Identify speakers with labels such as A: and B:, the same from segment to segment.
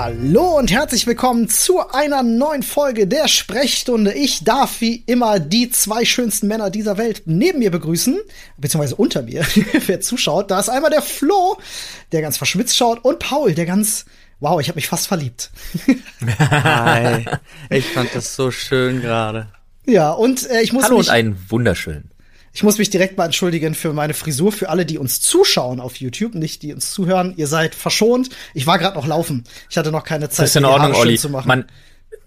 A: Hallo und herzlich willkommen zu einer neuen Folge der Sprechstunde. Ich darf wie immer die zwei schönsten Männer dieser Welt neben mir begrüßen, beziehungsweise unter mir, wer zuschaut. Da ist einmal der Flo, der ganz verschwitzt schaut, und Paul, der ganz, wow, ich habe mich fast verliebt.
B: Hi, ich fand das so schön gerade.
A: Ja, und äh, ich muss
C: Hallo
A: mich,
C: und einen wunderschönen.
A: Ich muss mich direkt mal entschuldigen für meine Frisur, für alle, die uns zuschauen auf YouTube, nicht die uns zuhören. Ihr seid verschont. Ich war gerade noch laufen. Ich hatte noch keine Zeit,
C: Das ist in Ordnung,
A: Haare schön
C: Olli.
A: zu machen.
C: Man,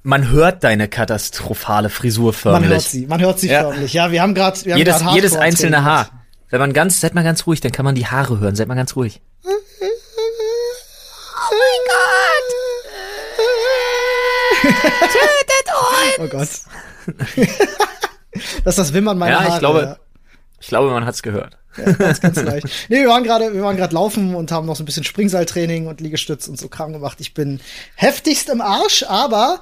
C: man hört deine katastrophale Frisur förmlich.
A: Man hört sie, man hört sie
B: Ja.
A: förmlich. Ja, wir haben gerade
C: Jedes,
A: grad
C: jedes einzelne. Haar. Wenn man ganz, seid mal ganz ruhig, dann kann man die Haare hören. Seid mal ganz ruhig.
A: Oh Gott. das ist das Wimmern meiner
C: Ja, ich
A: Haare.
C: glaube- Ich glaube, man hat's gehört.
A: ja, ganz, ganz leicht. Nee, wir waren gerade, wir waren gerade laufen und haben noch so ein bisschen Springseiltraining und Liegestütz und so Kram gemacht. Ich bin heftigst im Arsch, aber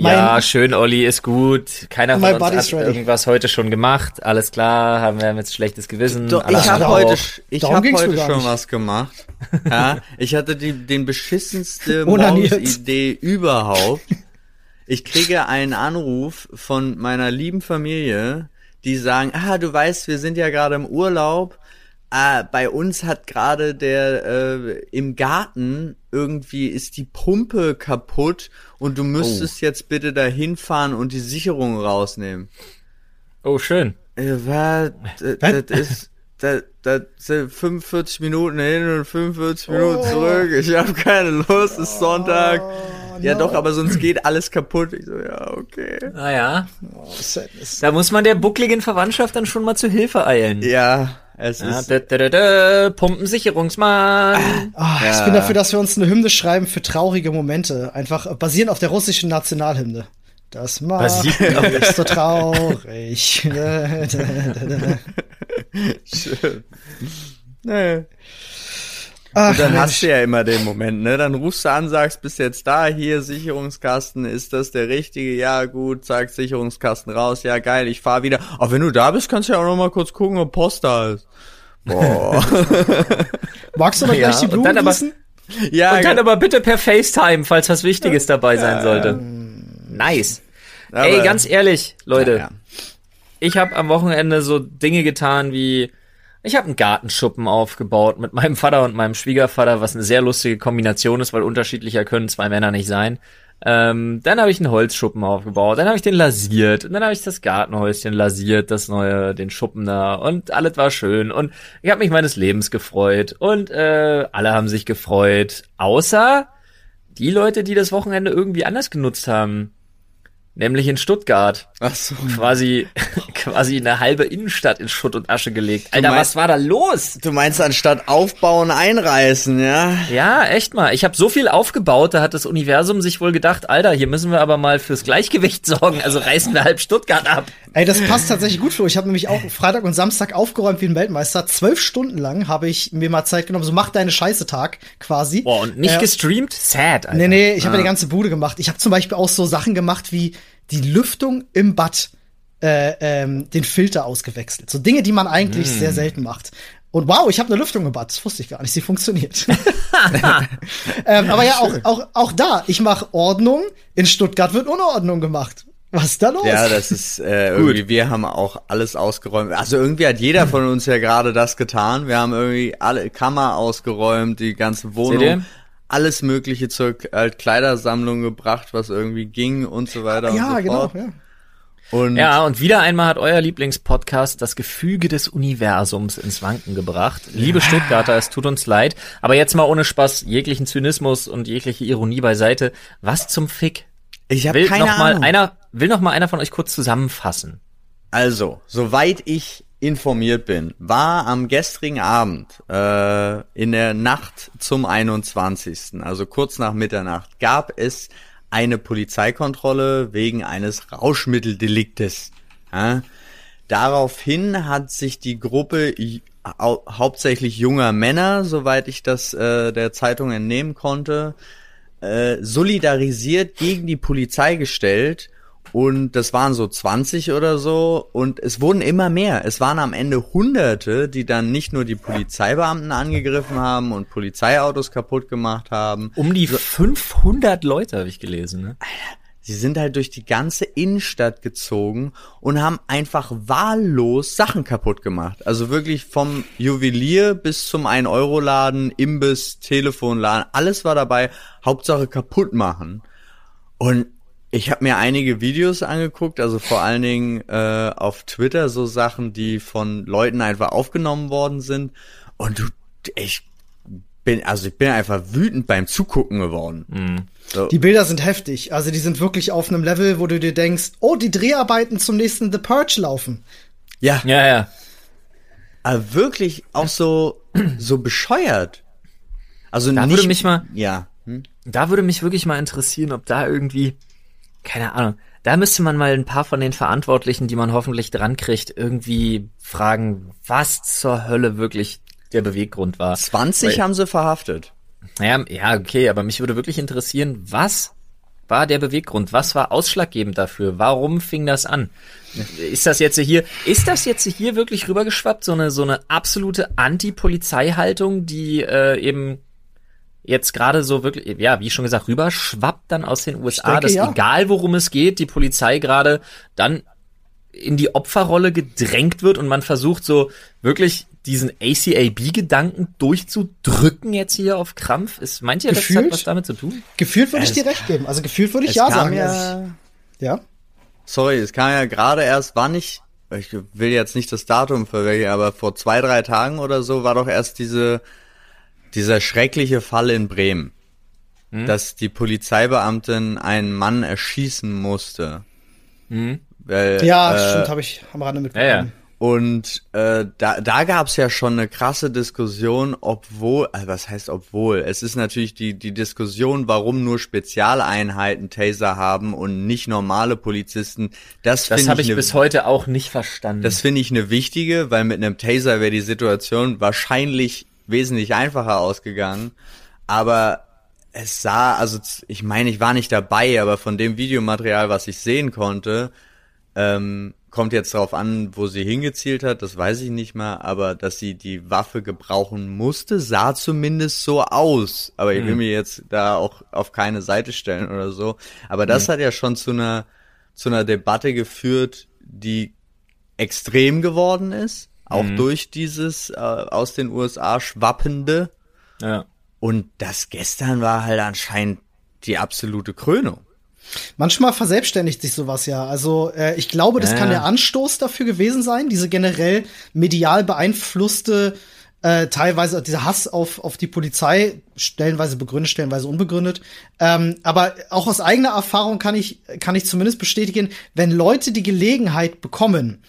A: mein,
C: ja, schön, Olli, ist gut. Keiner von uns hat
A: ready.
C: irgendwas heute schon gemacht. Alles klar, haben wir jetzt schlechtes Gewissen.
B: Doch, ich habe heute, ich hab heute schon
A: nicht.
B: was gemacht. Ja, ich hatte die, den beschissenste. Morgensidee überhaupt. Ich kriege einen Anruf von meiner lieben Familie, die sagen, ah, du weißt, wir sind ja gerade im Urlaub. Ah, bei uns hat gerade der äh, im Garten irgendwie ist die Pumpe kaputt und du müsstest jetzt bitte da hinfahren und die Sicherung rausnehmen.
C: Oh, schön.
B: Äh, was? Das, das ist, das, das sind 45 Minuten hin und 45 Minuten zurück. Ich habe keine Lust, es ist Sonntag. Ja doch, aber sonst geht alles kaputt. Ich so, ja, okay.
C: Naja,
A: Oh, Sadness.
C: da muss man der buckligen Verwandtschaft dann schon mal zu Hilfe eilen.
B: Ja, es
C: Ja,
B: ist,
C: da, da, da, da, Pumpensicherungsmann.
A: Ah, Ich
B: Ja.
A: bin dafür, dass wir uns eine Hymne schreiben für traurige Momente. Einfach basierend auf der russischen Nationalhymne. Das macht
C: Basierend auf
A: mich so traurig.
B: schön. Nee.
A: Ach,
B: Und dann
A: Mensch.
B: hast du ja immer den Moment, ne? Dann rufst du an, sagst, bist jetzt da, hier, Sicherungskasten, ist das der richtige? Ja, gut, zack, Sicherungskasten raus, ja, geil, ich fahr wieder. Aber wenn du da bist, kannst du ja auch noch mal kurz gucken, ob Post da ist. Boah.
A: Magst du noch
C: Ja,
A: gleich die
C: und
A: Blumen
C: dann aber-
A: gießen?
B: ja,
C: Und dann
B: ge-
C: aber bitte per FaceTime, falls was Wichtiges dabei sein sollte. Nice.
B: aber-
C: Ey, ganz ehrlich, Leute,
B: Ja, ja.
C: ich habe am Wochenende so Dinge getan wie ich habe einen Gartenschuppen aufgebaut mit meinem Vater und meinem Schwiegervater, was eine sehr lustige Kombination ist, weil unterschiedlicher können zwei Männer nicht sein. Ähm, dann habe ich einen Holzschuppen aufgebaut, dann habe ich den lasiert und dann habe ich das Gartenhäuschen lasiert, das neue, den Schuppen da und alles war schön und ich habe mich meines Lebens gefreut und äh, alle haben sich gefreut, außer die Leute, die das Wochenende irgendwie anders genutzt haben, nämlich in Stuttgart
B: Ach so.
C: quasi, quasi eine halbe Innenstadt in Schutt und Asche gelegt. Alter,
B: meinst-
C: was war da los?
B: Du meinst anstatt aufbauen, einreißen, ja?
C: Ja, echt mal. Ich habe so viel aufgebaut, da hat das Universum sich wohl gedacht, Alter, hier müssen wir aber mal fürs Gleichgewicht sorgen, also reißen wir halb Stuttgart ab.
A: Ey, das passt tatsächlich gut, Flo. Ich habe nämlich auch Freitag und Samstag aufgeräumt wie ein Weltmeister. Zwölf Stunden lang habe ich mir mal Zeit genommen. So mach deine Scheiße Tag quasi.
C: Boah, und nicht
A: Äh,
C: gestreamt? Sad, Alter.
A: Nee, nee, ich habe ja die ganze Bude gemacht. Ich habe zum Beispiel auch so Sachen gemacht wie die Lüftung im Bad, äh, ähm, den Filter ausgewechselt. So Dinge, die man eigentlich
C: Mm.
A: sehr selten macht. Und wow, ich habe eine Lüftung im Bad. Das wusste ich gar nicht. Sie funktioniert. ähm, aber ja, auch, auch, auch da. Ich mache Ordnung. In Stuttgart wird Unordnung gemacht. Was ist da los?
B: Ja, das ist äh, irgendwie, wir haben auch alles ausgeräumt. Also irgendwie hat jeder von uns ja gerade das getan. Wir haben irgendwie alle Kammer ausgeräumt, die ganze
C: Seht ihr?
B: Wohnung, alles mögliche zur äh, Kleidersammlung gebracht, was irgendwie ging und so weiter
A: ja
B: und so
A: genau.
B: fort.
A: Ja.
B: Und
C: Ja, und wieder einmal hat euer Lieblingspodcast das Gefüge des Universums ins Wanken gebracht. Liebe Stuttgarter, es tut uns leid, aber jetzt mal ohne Spaß, jeglichen Zynismus und jegliche Ironie beiseite. Was zum Fick?
B: ich habe
C: Will
B: keine
C: noch mal
B: Ahnung.
C: einer, will noch mal einer von euch kurz zusammenfassen?
B: Also, soweit ich informiert bin, war am gestrigen Abend äh, in der Nacht zum 21., also kurz nach Mitternacht, gab es eine Polizeikontrolle wegen eines Rauschmitteldeliktes. Ja? Daraufhin hat sich die Gruppe hau hauptsächlich junger Männer, soweit ich das äh, der Zeitung entnehmen konnte, äh, solidarisiert gegen die Polizei gestellt und das waren so 20 oder so und es wurden immer mehr. Es waren am Ende Hunderte, die dann nicht nur die Polizeibeamten angegriffen haben und Polizeiautos kaputt gemacht haben.
C: Um die 500 Leute habe ich gelesen. Ne?
B: Sie sind halt durch die ganze Innenstadt gezogen und haben einfach wahllos Sachen kaputt gemacht. Also wirklich vom Juwelier bis zum 1-Euro-Laden, Imbiss, Telefonladen, alles war dabei. Hauptsache kaputt machen. Und ich habe mir einige Videos angeguckt, also vor allen Dingen äh, auf Twitter so Sachen, die von Leuten einfach aufgenommen worden sind. Und du, ich bin, also ich bin einfach wütend beim Zugucken geworden. Mhm.
A: So. Die Bilder sind heftig. Also die sind wirklich auf einem Level, wo du dir denkst, oh, die Dreharbeiten zum nächsten The Purge laufen.
B: Ja.
C: Ja, ja.
B: Aber wirklich auch so, so bescheuert. Also
C: da
B: nicht,
C: würde mich mal,
B: ja.
C: Hm? Da würde mich wirklich mal interessieren, ob da irgendwie, keine Ahnung, da müsste man mal ein paar von den Verantwortlichen, die man hoffentlich dran kriegt, irgendwie fragen, was zur Hölle wirklich der Beweggrund war.
B: 20 Weil, haben sie verhaftet.
C: Naja, ja, okay, aber mich würde wirklich interessieren, was war der Beweggrund? Was war ausschlaggebend dafür? Warum fing das an? Ist das jetzt hier, ist das jetzt hier wirklich rübergeschwappt? So eine, so eine absolute Anti-Polizei-Haltung, die äh, eben jetzt gerade so wirklich, ja, wie schon gesagt, rüberschwappt dann aus den USA, denke, dass ja. egal worum es geht, die Polizei gerade dann in die Opferrolle gedrängt wird und man versucht so wirklich diesen ACAB-Gedanken durchzudrücken jetzt hier auf Krampf? Ist, meint ihr, gefühlt, das hat was damit zu tun?
A: Gefühlt würde ich dir recht geben. Also gefühlt würde ich ja sagen.
B: Ja, ja. Sorry, es kam ja gerade erst, war nicht, ich will jetzt nicht das Datum verwechseln, aber vor zwei, drei Tagen oder so war doch erst diese, dieser schreckliche Fall in Bremen. Hm? Dass die Polizeibeamtin einen Mann erschießen musste. Hm?
A: Weil, ja, äh, stimmt, habe ich am Rande mitbekommen. Ja, ja.
B: Und äh, da, da gab es ja schon eine krasse Diskussion, obwohl, also was heißt obwohl? Es ist natürlich die, die Diskussion, warum nur Spezialeinheiten Taser haben und nicht normale Polizisten. Das,
C: das habe ich, ich ne, bis heute auch nicht verstanden.
B: Das finde ich eine wichtige, weil mit einem Taser wäre die Situation wahrscheinlich wesentlich einfacher ausgegangen. Aber es sah, also ich meine, ich war nicht dabei, aber von dem Videomaterial, was ich sehen konnte, ähm, kommt jetzt darauf an, wo sie hingezielt hat, das weiß ich nicht mal, aber dass sie die Waffe gebrauchen musste, sah zumindest so aus. Aber ich will mhm. mir jetzt da auch auf keine Seite stellen oder so. Aber das mhm. hat ja schon zu einer, zu einer Debatte geführt, die extrem geworden ist, auch mhm. durch dieses äh, aus den USA schwappende.
C: Ja.
B: Und das gestern war halt anscheinend die absolute Krönung.
A: Manchmal verselbstständigt sich sowas ja. Also äh, ich glaube, das ja. kann der Anstoß dafür gewesen sein, diese generell medial beeinflusste, äh, teilweise dieser Hass auf, auf die Polizei, stellenweise begründet, stellenweise unbegründet. Ähm, aber auch aus eigener Erfahrung kann ich, kann ich zumindest bestätigen, wenn Leute die Gelegenheit bekommen,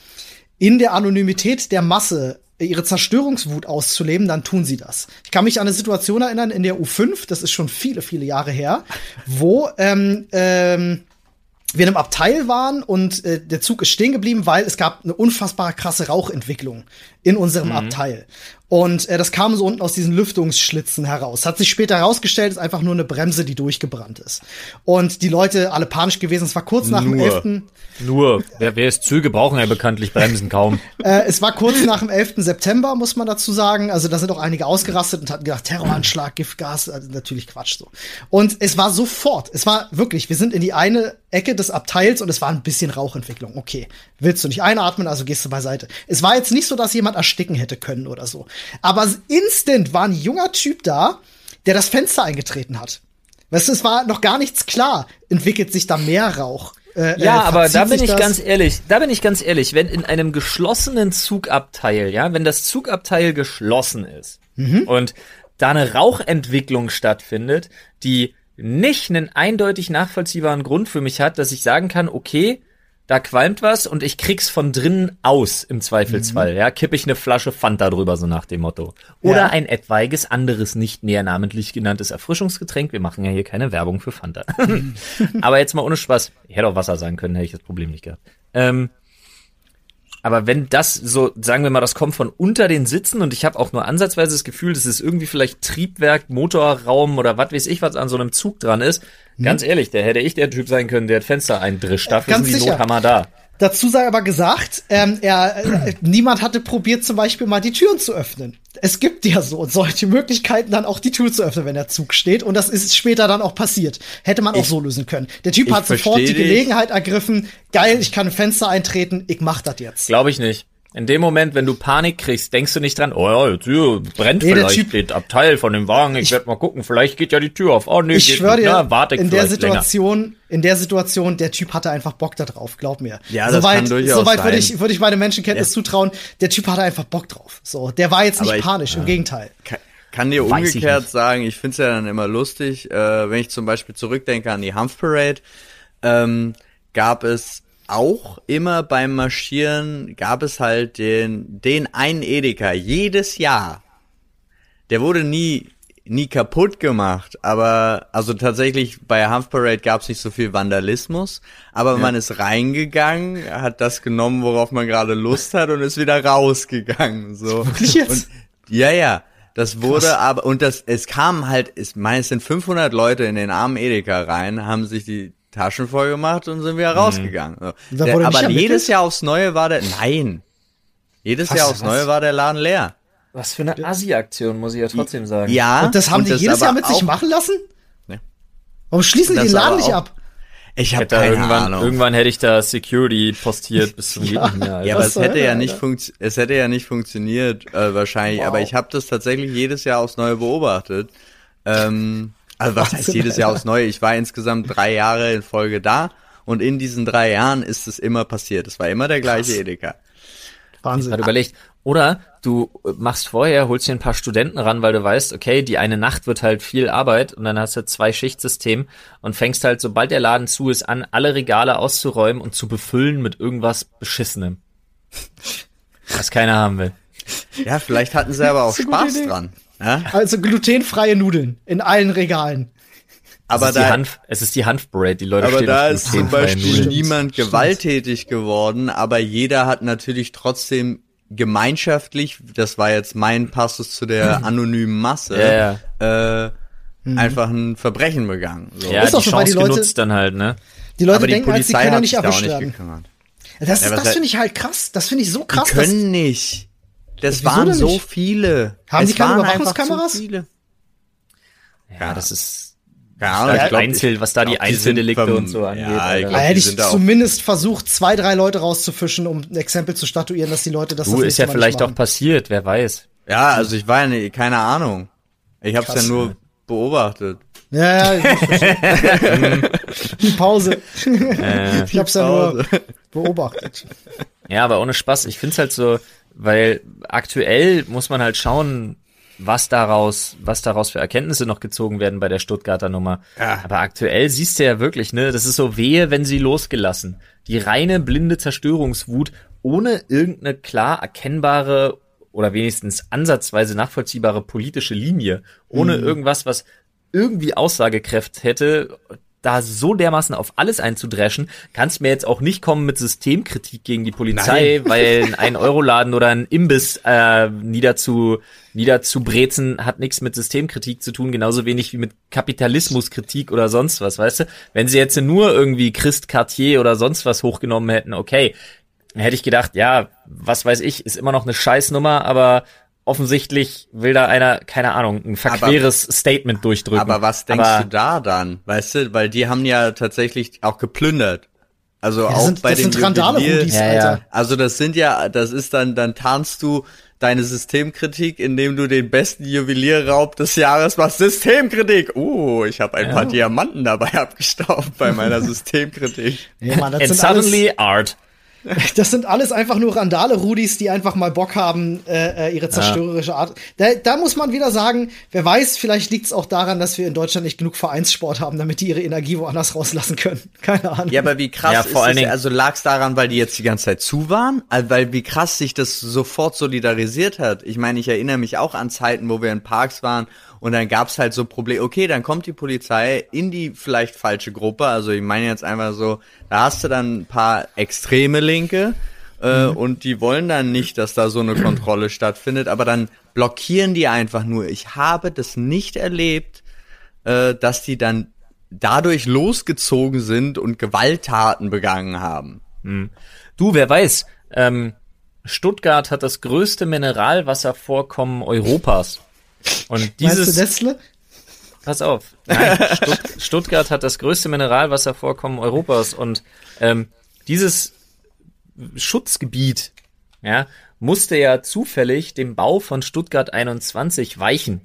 A: in der Anonymität der Masse ihre Zerstörungswut auszuleben, dann tun sie das. Ich kann mich an eine Situation erinnern in der U5, das ist schon viele, viele Jahre her, wo ähm, ähm, wir in einem Abteil waren und äh, der Zug ist stehen geblieben, weil es gab eine unfassbar krasse Rauchentwicklung in unserem mhm. Abteil. Und äh, das kam so unten aus diesen Lüftungsschlitzen heraus. Hat sich später herausgestellt, ist einfach nur eine Bremse, die durchgebrannt ist. Und die Leute alle panisch gewesen. Es war kurz nach dem 11.
C: Nur, wer, wer ist Züge, brauchen ja bekanntlich Bremsen kaum.
A: äh, es war kurz nach dem 11. September, muss man dazu sagen. Also da sind auch einige ausgerastet und hatten gedacht, Terroranschlag, Giftgas, also natürlich Quatsch so. Und es war sofort, es war wirklich, wir sind in die eine Ecke des Abteils und es war ein bisschen Rauchentwicklung. Okay, willst du nicht einatmen, also gehst du beiseite. Es war jetzt nicht so, dass jemand ersticken hätte können oder so. Aber instant war ein junger Typ da, der das Fenster eingetreten hat. Weißt du, es war noch gar nichts klar. Entwickelt sich da mehr Rauch?
C: Äh, ja, äh, aber da bin ich ganz ehrlich, da bin ich ganz ehrlich, wenn in einem geschlossenen Zugabteil, ja, wenn das Zugabteil geschlossen ist mhm. und da eine Rauchentwicklung stattfindet, die nicht einen eindeutig nachvollziehbaren Grund für mich hat, dass ich sagen kann, okay, da qualmt was und ich krieg's von drinnen aus im Zweifelsfall. Mhm. Ja, kipp ich eine Flasche Fanta drüber, so nach dem Motto. Oder ja. ein etwaiges anderes, nicht näher namentlich genanntes Erfrischungsgetränk. Wir machen ja hier keine Werbung für Fanta. Aber jetzt mal ohne Spaß. Ich hätte auch Wasser sagen können, hätte ich das Problem nicht gehabt. Ähm, Aber wenn das so, sagen wir mal, das kommt von unter den Sitzen und ich habe auch nur ansatzweise das Gefühl, dass es irgendwie vielleicht Triebwerk, Motorraum oder was weiß ich was an so einem Zug dran ist, hm. ganz ehrlich, der hätte ich der Typ sein können, der das Fenster eindrischt. Dafür ganz sind die sicher. Nothammer da.
A: Dazu sei aber gesagt, ähm, er, äh, niemand hatte probiert, zum Beispiel mal die Türen zu öffnen. Es gibt ja so solche Möglichkeiten, dann auch die Tür zu öffnen, wenn der Zug steht. Und das ist später dann auch passiert. Hätte man ich, auch so lösen können. Der Typ hat sofort die Gelegenheit ergriffen. Geil, ich kann ein Fenster eintreten. Ich mach das jetzt.
C: Glaube ich nicht. In dem Moment, wenn du Panik kriegst, denkst du nicht dran, oh ja, die Tür brennt nee, vielleicht, typ, Abteil Abteil von dem Wagen, ich, ich werde mal gucken, vielleicht geht ja die Tür auf. Oh nee,
A: ich schwöre dir,
C: Na, warte
A: in der Situation, länger. in der Situation, der Typ hatte einfach Bock da drauf, glaub mir.
B: Ja, das kann durchaus
A: Soweit würde ich, würde ich meine Menschenkenntnis ja. zutrauen, der Typ hatte einfach Bock drauf. So, der war jetzt nicht ich, panisch, ja. im Gegenteil.
B: Kann, kann dir Weiß umgekehrt ich sagen, ich find's ja dann immer lustig, äh, wenn ich zum Beispiel zurückdenke an die Hanf Parade, ähm, gab es auch immer beim Marschieren gab es halt den, den einen Edeka jedes Jahr. Der wurde nie, nie kaputt gemacht, aber, also tatsächlich bei Hanf Parade gab es nicht so viel Vandalismus, aber ja. man ist reingegangen, hat das genommen, worauf man gerade Lust hat und ist wieder rausgegangen, so. Und, ja, ja. Das wurde Krass. aber, und das, es kam halt, es, meine, es sind 500 Leute in den armen Edeka rein, haben sich die Taschen voll gemacht und sind wieder mhm. rausgegangen. So. Der, aber jedes Jahr aufs Neue war der, nein. Jedes was, Jahr aufs was? Neue war der Laden leer.
C: Was für eine Assi-Aktion, muss ich ja trotzdem sagen.
A: Ja. Und das haben und die das jedes Jahr mit sich machen lassen? Ne. Warum schließen die den Laden nicht ab?
C: Ich habe keine irgendwann, Ahnung. Irgendwann hätte ich da Security postiert bis zum
B: ja, mehr. Ja, aber es hätte ja nicht funkt, es hätte ja nicht funktioniert äh, wahrscheinlich. Wow. Aber ich habe das tatsächlich jedes Jahr aufs Neue beobachtet. Ähm, also was heißt jedes Jahr aufs Neue? Ich war insgesamt drei Jahre in Folge da und in diesen drei Jahren ist es immer passiert. Es war immer der gleiche Krass. Edeka.
C: Wahnsinn. Ich überlegt. Oder du machst vorher, holst dir ein paar Studenten ran, weil du weißt, okay, die eine Nacht wird halt viel Arbeit und dann hast du zwei Schichtsystem und fängst halt, sobald der Laden zu ist, an, alle Regale auszuräumen und zu befüllen mit irgendwas Beschissenem. Was keiner haben will.
B: Ja, vielleicht hatten sie aber auch Spaß dran.
A: Ja? Also glutenfreie Nudeln in allen Regalen.
C: Aber es ist, da, Hanf, es ist die Hanfbread, die Leute
B: Aber da ist zum Beispiel Nudeln. niemand gewalttätig geworden, aber jeder hat natürlich trotzdem gemeinschaftlich, das war jetzt mein Passus zu der anonymen Masse,
C: ja,
B: ja. Äh, mhm. einfach ein Verbrechen begangen.
C: So. Ja, ist die Chance die Leute, genutzt dann halt, ne?
A: Die Leute aber denken, die Polizei halt, sie können ja nicht erwischt werden. Das, ja, das finde ich halt krass. Das finde ich so krass.
B: Die können nicht. Das waren so viele.
A: Haben es die keine Überwachungskameras? viele.
C: Ja, ja, das ist ja, ich glaub, Einzel, was da die Einzeldelikte und so angeht. Ja,
A: ich glaub, da hätte ich zumindest versucht, zwei, drei Leute rauszufischen, um ein Exempel zu statuieren, dass die Leute das
C: Du, das ist ja vielleicht auch passiert, wer weiß.
B: Ja, also ich war ja nicht, keine Ahnung. Ich hab's Krass, ja nur ja. beobachtet.
A: Ja, ja, die Pause. Äh, ich hab's ja nur beobachtet.
C: Ja, aber ohne Spaß, ich find's halt so, weil aktuell muss man halt schauen, was daraus, was daraus für Erkenntnisse noch gezogen werden bei der Stuttgarter Nummer. Ja. Aber aktuell siehst du ja wirklich, ne, das ist so wehe, wenn sie losgelassen. Die reine blinde Zerstörungswut ohne irgendeine klar erkennbare oder wenigstens ansatzweise nachvollziehbare politische Linie, ohne mhm. irgendwas, was irgendwie Aussagekräft hätte, da so dermaßen auf alles einzudreschen, kannst mir jetzt auch nicht kommen mit Systemkritik gegen die Polizei, Nein. weil ein Euroladen oder ein Imbiss äh, niederzu, niederzubrezen hat nichts mit Systemkritik zu tun, genauso wenig wie mit Kapitalismuskritik oder sonst was, weißt du? Wenn sie jetzt nur irgendwie Christ Cartier oder sonst was hochgenommen hätten, okay, hätte ich gedacht, ja, was weiß ich, ist immer noch eine Scheißnummer, aber offensichtlich will da einer, keine Ahnung, ein verqueres aber, Statement durchdrücken.
B: Aber was denkst aber, du da dann? Weißt du, weil die haben ja tatsächlich auch geplündert. Also ja, auch sind, bei das den sind Randale Juwelier, ja, ja. Also das sind ja, das ist dann, dann tarnst du deine Systemkritik, indem du den besten Juwelierraub des Jahres machst. Systemkritik! Oh, ich habe ein ja. paar Diamanten dabei abgestaubt bei meiner Systemkritik.
C: Ja, Mann, das And suddenly art.
A: Das sind alles einfach nur Randale-Rudis, die einfach mal Bock haben, äh, äh, ihre zerstörerische Art. Da, da muss man wieder sagen, wer weiß, vielleicht liegt es auch daran, dass wir in Deutschland nicht genug Vereinssport haben, damit die ihre Energie woanders rauslassen können. Keine Ahnung.
B: Ja, aber wie krass ja, vor ist allen Dingen, also lag es daran, weil die jetzt die ganze Zeit zu waren? Also, weil wie krass sich das sofort solidarisiert hat. Ich meine, ich erinnere mich auch an Zeiten, wo wir in Parks waren und dann gab's halt so Probleme, okay, dann kommt die Polizei in die vielleicht falsche Gruppe. Also ich meine jetzt einfach so, da hast du dann ein paar extreme Linke äh, und die wollen dann nicht, dass da so eine Kontrolle stattfindet, aber dann blockieren die einfach nur. Ich habe das nicht erlebt, äh, dass die dann dadurch losgezogen sind und Gewalttaten begangen haben.
C: Du, wer weiß, ähm, Stuttgart hat das größte Mineralwasservorkommen Europas. Und
A: du
C: dieses,
A: Nestle?
C: pass auf, nein, Stutt, Stuttgart hat das größte Mineralwasservorkommen Europas und ähm, dieses Schutzgebiet, ja, musste ja zufällig dem Bau von Stuttgart 21 weichen.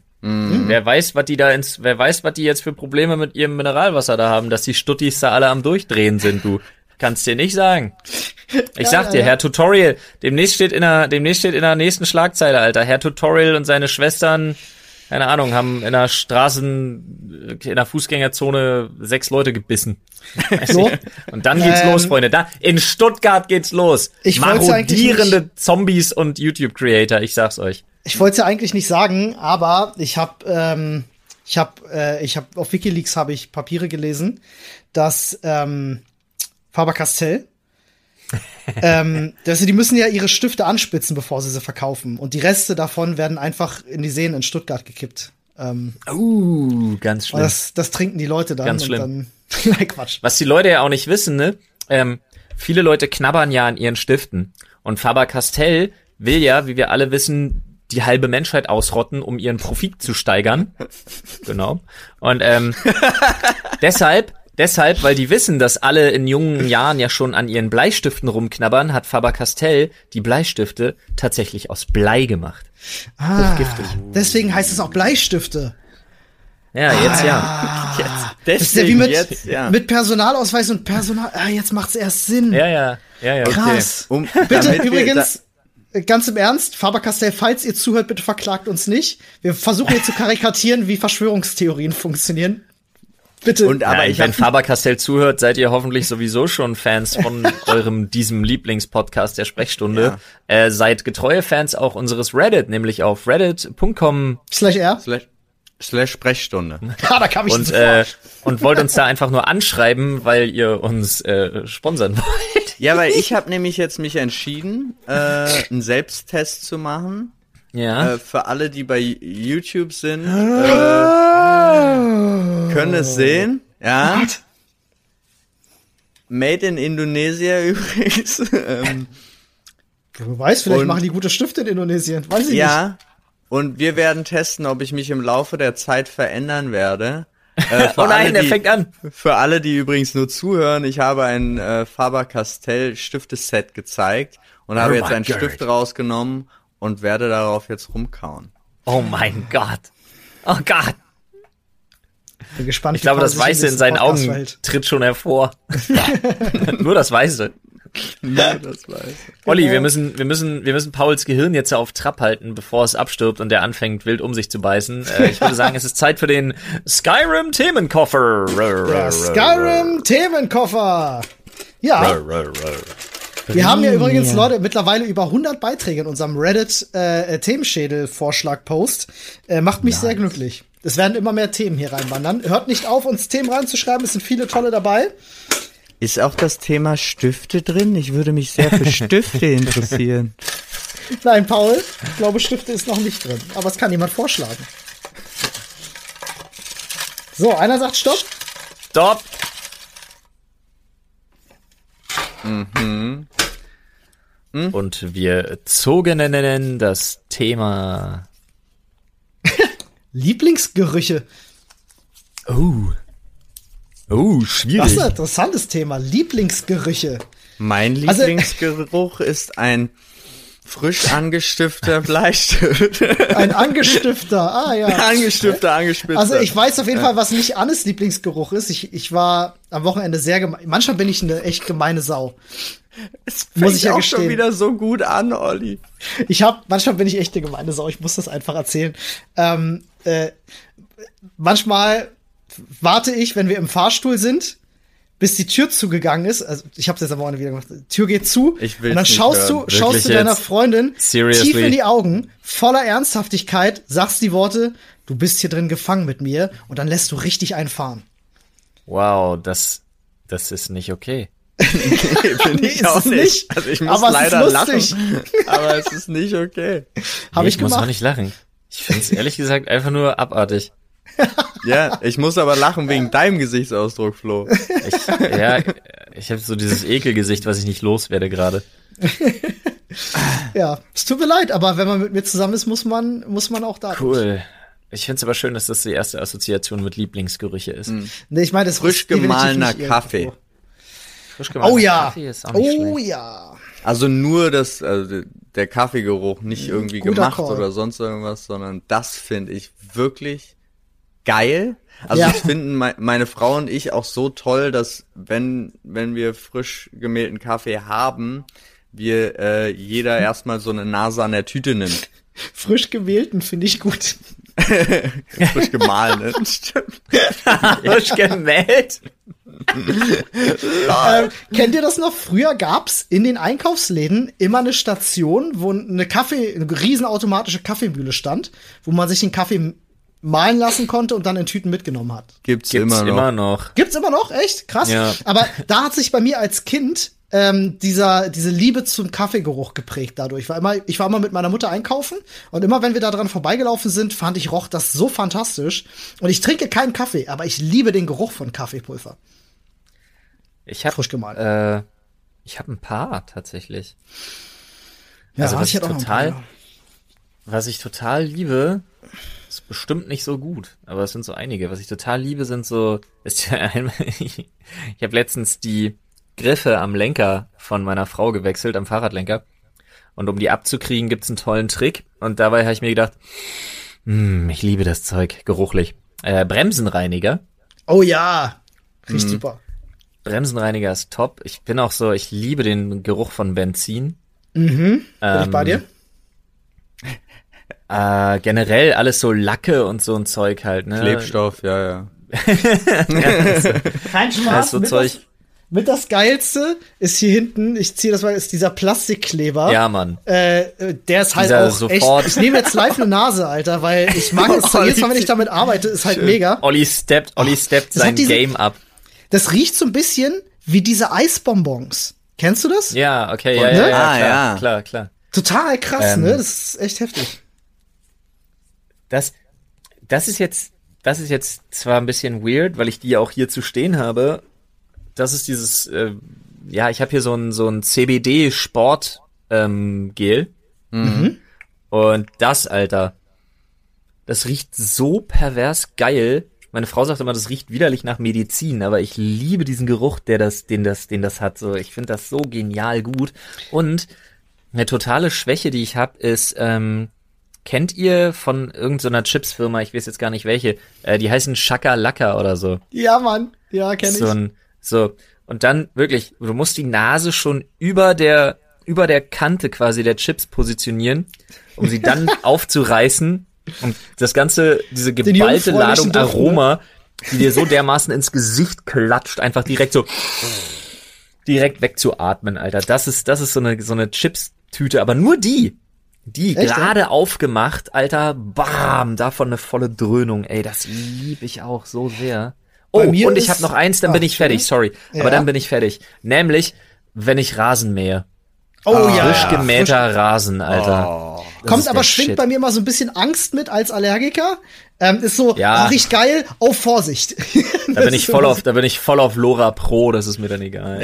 C: Wer weiß, was die da ins, wer weiß, was die jetzt für Probleme mit ihrem Mineralwasser da haben, dass die Stuttis da alle am Durchdrehen sind, du. Kannst dir nicht sagen. Ich sag dir, Herr Tutorial, demnächst steht in der, demnächst steht in der nächsten Schlagzeile, Alter. Herr Tutorial und seine Schwestern, keine Ahnung, haben in der Straßen, in der Fußgängerzone sechs Leute gebissen.
A: So.
C: Und dann geht's
A: Ähm,
C: los, Freunde. Da, in Stuttgart geht's los.
A: Ich
C: Marodierende Zombies und YouTube-Creator, ich sag's euch.
A: Ich wollte es ja eigentlich nicht sagen, aber ich habe ähm, ich habe äh, ich habe auf WikiLeaks habe ich Papiere gelesen, dass ähm, Faber-Castell ähm, sie, die müssen ja ihre Stifte anspitzen, bevor sie sie verkaufen. Und die Reste davon werden einfach in die Seen in Stuttgart gekippt. Ähm,
C: Uh, ganz schlimm.
A: das, das trinken die Leute dann.
C: Ganz schlimm.
A: Dann, Nein, Quatsch.
C: Was die Leute ja auch nicht wissen, ne? Ähm, viele Leute knabbern ja an ihren Stiften. Und Faber-Castell will ja, wie wir alle wissen, die halbe Menschheit ausrotten, um ihren Profit zu steigern. genau. Und ähm, deshalb, deshalb, weil die wissen, dass alle in jungen Jahren ja schon an ihren Bleistiften rumknabbern, hat Faber-Castell die Bleistifte tatsächlich aus Blei gemacht.
A: Ah, deswegen heißt es auch Bleistifte.
C: Ja, jetzt
A: Ah.
C: ja.
A: Das ist ja wie
B: Deswegen
A: mit,
B: jetzt, ja.
A: mit Personalausweis und Personal. Ah, jetzt macht's erst Sinn.
C: Ja, ja, ja, ja.
A: Krass.
B: Um,
A: Bitte übrigens, ganz im Ernst, Faber-Castell, falls ihr zuhört, bitte verklagt uns nicht. Wir versuchen hier zu karikatieren, wie Verschwörungstheorien funktionieren. Bitte.
B: Und aber
C: ja,
B: ich
C: wenn Faber-Castell zuhört, seid ihr hoffentlich sowieso schon Fans von eurem, diesem Lieblingspodcast der Sprechstunde. Äh, seid getreue Fans auch unseres Reddit, nämlich auf reddit.com
A: Slash R.
B: slash, slash Sprechstunde.
A: Ah, da kam ich
C: und, äh, und wollt uns da einfach nur anschreiben, weil ihr uns äh, sponsern wollt.
B: Ja, weil ich habe nämlich jetzt mich entschieden, äh, einen Selbsttest zu machen.
C: Ja.
B: Äh, für alle, die bei YouTube sind, äh, können es sehen. Ja. Made in Indonesia übrigens. ähm,
A: Du weißt, vielleicht
B: und-
A: machen die gute Stifte in Indonesien. Weiß ich nicht.
B: ja. Und wir werden testen, ob ich mich im Laufe der Zeit verändern werde. Äh,
C: oh nein,
B: alle,
C: der
B: die-
C: fängt an.
B: Für alle, die übrigens nur zuhören, ich habe ein äh, Faber-Castell Stifteset gezeigt und habe
C: Oh
B: jetzt
C: my
B: einen
C: God.
B: Stift rausgenommen und werde darauf jetzt rumkauen.
C: Oh mein Gott. Oh Gott.
A: Bin gespannt,
C: Ich glaube, das Weiße in seinen Augen tritt schon hervor. Nur das Weiße.
B: Ja, das weiß ich.
C: Olli, wir müssen, wir müssen, wir müssen Pauls Gehirn jetzt auf Trab halten, bevor es abstirbt und der anfängt wild um sich zu beißen. Äh, ich würde sagen, es ist Zeit für den Skyrim Themenkoffer.
A: Der Skyrim Themenkoffer. Ja, wir haben ja übrigens, Leute, mittlerweile über 100 Beiträge in unserem Reddit äh, Themenschädel-Vorschlag-Post. Äh, macht mich sehr glücklich. Es werden immer mehr Themen hier reinwandern. Hört nicht auf, uns Themen reinzuschreiben. Es sind viele tolle dabei.
B: Ist auch das Thema Stifte drin? Ich würde mich sehr für Stifte interessieren.
A: Nein, Paul, ich glaube, Stifte ist noch nicht drin. Aber es kann jemand vorschlagen. So, einer sagt Stopp.
C: Stopp. Und wir zogen nennen das Thema.
A: Lieblingsgerüche.
C: Oh. Oh,
A: Das
C: schwierig.
A: ist ein interessantes Thema. Lieblingsgerüche.
B: Mein
A: Also-
B: Lieblingsgeruch ist ein frisch angestifter Bleistift.
A: Ein Angestifter. Ah, ja.
B: Angestifter, angespitzt.
A: Also ich weiß auf jeden Fall, was nicht Annes Lieblingsgeruch ist. Ich, ich war am Wochenende sehr gemein. Manchmal bin ich eine echt gemeine Sau.
B: es
A: muss ich ja
B: auch
A: gestehen.
B: schon wieder so gut an, Olli.
A: Ich hab, manchmal bin ich echt eine gemeine Sau. Ich muss das einfach erzählen. Ähm, äh, manchmal warte ich, wenn wir im Fahrstuhl sind, bis die Tür zugegangen ist. Also ich habe es jetzt am Wochenende wieder gemacht. Die Tür geht zu
B: Ich will's
A: und dann schaust
B: hören.
A: du, schaust du deiner? Freundin
C: Seriously?
A: tief in die Augen, voller Ernsthaftigkeit, sagst die Worte: Du bist hier drin gefangen mit mir und dann lässt du richtig einfahren.
C: Wow, das, das ist nicht okay.
B: nee, finde
A: Nee,
B: ich auch nicht. Also ich muss
A: Aber
B: leider lachen. Aber es ist nicht okay.
A: Habe
C: Nee,
A: ich
C: muss auch nicht lachen. Ich finde es ehrlich gesagt einfach nur abartig.
B: Ja, ich muss aber lachen wegen deinem Gesichtsausdruck, Flo.
C: Ich, ja, ich habe so dieses Ekelgesicht, was ich nicht loswerde gerade.
A: Ja, es tut mir leid, aber wenn man mit mir zusammen ist, muss man, muss man auch da.
C: Cool. Ich finde es aber schön, dass das die erste Assoziation mit Lieblingsgerüche ist.
A: Nee, ich meine, das
B: Frisch gemahlener Kaffee.
C: Frisch
A: Oh
C: gemahlener
A: ja.
C: Kaffee ist auch nicht
A: Oh
C: schlecht.
A: ja.
B: Also nur das, also der Kaffeegeruch, nicht irgendwie
A: Guter
B: gemacht
A: Call.
B: oder sonst irgendwas, sondern das finde ich wirklich geil. Also
A: Ja.
B: ich finden me meine Frau und ich auch so toll, dass wenn wenn wir frisch gemählten Kaffee haben, wir äh, jeder erstmal so eine Nase an der Tüte nimmt.
A: Frisch gewählten finde ich gut.
B: Frisch gemahlen. Stimmt.
C: Frisch gemäht?
A: Ähm, kennt ihr das noch? Früher gab's in den Einkaufsläden immer eine Station, wo eine Kaffee, eine riesenautomatische Kaffeemühle stand, wo man sich den Kaffee mahlen lassen konnte und dann in Tüten mitgenommen hat.
B: Gibt's,
C: Gibt's
B: immer noch.
C: immer noch.
A: Gibt's immer noch? Echt? Krass.
C: Ja.
A: Aber da hat sich bei mir als Kind ähm, dieser, diese Liebe zum Kaffeegeruch geprägt dadurch. Ich war, immer, ich war immer mit meiner Mutter einkaufen und immer wenn wir da dran vorbeigelaufen sind, fand ich, roch das so fantastisch. Und ich trinke keinen Kaffee, aber ich liebe den Geruch von Kaffeepulver.
C: Ich habe
A: Frisch gemahlen.
C: Äh, ich habe ein paar tatsächlich.
A: Ja,
C: also was
A: ich
C: ich total, was ich total liebe, ist bestimmt nicht so gut, aber es sind so einige. Was ich total liebe, sind so, ist ja einmal, ich habe letztens die Griffe am Lenker von meiner Frau gewechselt, am Fahrradlenker. Und um die abzukriegen, gibt's einen tollen Trick. Und dabei habe ich mir gedacht, hm, ich liebe das Zeug, geruchlich. Äh, Bremsenreiniger.
A: Oh ja, riecht super.
C: Bremsenreiniger ist top. Ich bin auch so, ich liebe den Geruch von Benzin.
A: Bin ich bei
C: Ähm,
A: dir?
C: Äh, generell alles so Lacke und so ein Zeug halt, ne?
B: Klebstoff, ja, ja.
A: Kein
C: Das
A: Spaß.
C: ist so Zeug.
A: Das, mit das Geilste ist hier hinten, ich ziehe das mal, ist dieser Plastikkleber.
C: Ja, Mann.
A: Äh, der ist halt
C: Dieser
A: auch
C: sofort-
A: echt. Ich nehme jetzt live eine Nase, Alter, weil ich mag es.
B: Oh,
A: jedes Mal, wenn ich damit arbeite, ist halt mega.
C: Olli steppt, Olli steppt
A: das
C: sein
A: diese-
C: Game up.
A: Das riecht so ein bisschen wie diese Eisbonbons. Kennst du das?
C: Ja, okay, ja,
A: Ne?
C: ja, ja,
B: Ah,
C: klar,
B: ja.
C: klar, klar.
A: Total krass,
C: Ähm.
A: ne? Das ist echt heftig.
C: Das, das ist jetzt, das ist jetzt zwar ein bisschen weird, weil ich die auch hier zu stehen habe. Das ist dieses, äh, ja, ich habe hier so ein so ein CBD Sport ähm, Gel. Und das, Alter, das riecht so pervers geil. Meine Frau sagt immer, das riecht widerlich nach Medizin, aber ich liebe diesen Geruch, der das, den das, den das hat. So, ich finde das so genial gut. Und eine totale Schwäche, die ich habe, ist, ähm, kennt ihr von irgendeiner Chipsfirma, ich weiß jetzt gar nicht welche, äh, die heißen Shaka Laka oder so.
A: Ja, Mann. Ja, kenn
C: So
A: ich.
C: ein, so. Und dann wirklich, du musst die Nase schon über der, über der Kante quasi der Chips positionieren, um sie dann aufzureißen und das ganze, diese geballte Ladung
A: Duft, ne?
C: Aroma, die dir so dermaßen ins Gesicht klatscht, einfach direkt so, direkt wegzuatmen, Alter. Das ist, das ist so eine, so eine Chips-Tüte, aber nur die. Die
A: Echt,
C: gerade aufgemacht, Alter, bam, davon eine volle Dröhnung, ey, das liebe ich auch so sehr. Oh, und ich habe noch eins, dann
A: Ah,
C: bin ich fertig, sorry.
A: Ja.
C: Aber dann bin ich fertig. Nämlich, wenn ich Rasen mähe.
A: Oh ja.
C: Frisch gemähter Rasen, Alter.
B: Oh.
A: Kommt aber schwingt
C: Shit.
A: bei mir immer so ein bisschen Angst mit als Allergiker. Ähm, ist so,
C: Ja.
A: ah, riecht geil, auf Vorsicht.
C: Da bin ich voll auf, da bin ich voll auf Lora Pro, das ist mir dann egal.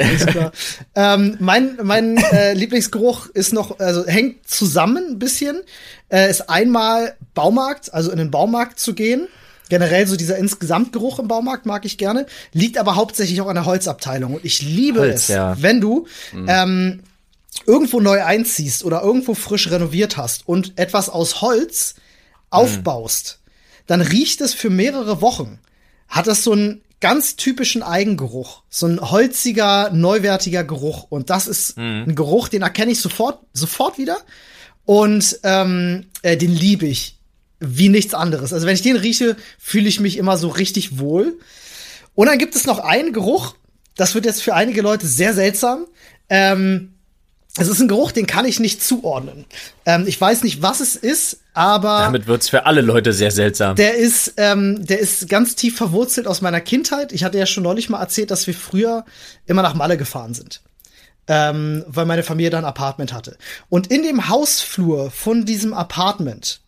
A: Ähm, mein mein äh, Lieblingsgeruch ist noch, also hängt zusammen ein bisschen. Äh, ist einmal Baumarkt, also in den Baumarkt zu gehen. Generell so dieser Insgesamtgeruch im Baumarkt mag ich gerne. Liegt aber hauptsächlich auch an der Holzabteilung. Und ich liebe
C: Holz,
A: es,
C: ja.
A: wenn du ähm, irgendwo neu einziehst oder irgendwo frisch renoviert hast und etwas aus Holz aufbaust, dann riecht es für mehrere Wochen. Hat das so einen ganz typischen Eigengeruch, so ein holziger, neuwertiger Geruch. Und das ist ein Geruch, den erkenne ich sofort, sofort wieder. Und ähm, äh, den liebe ich wie nichts anderes. Also wenn ich den rieche, fühle ich mich immer so richtig wohl. Und dann gibt es noch einen Geruch, das wird jetzt für einige Leute sehr seltsam. Ähm, es ist ein Geruch, den kann ich nicht zuordnen. Ähm, ich weiß nicht, was es ist, aber
C: Damit wird's für alle Leute sehr seltsam.
A: der ist, ähm, der ist ganz tief verwurzelt aus meiner Kindheit. Ich hatte ja schon neulich mal erzählt, dass wir früher immer nach Malle gefahren sind. Ähm, weil meine Familie da ein Apartment hatte. Und in dem Hausflur von diesem Apartment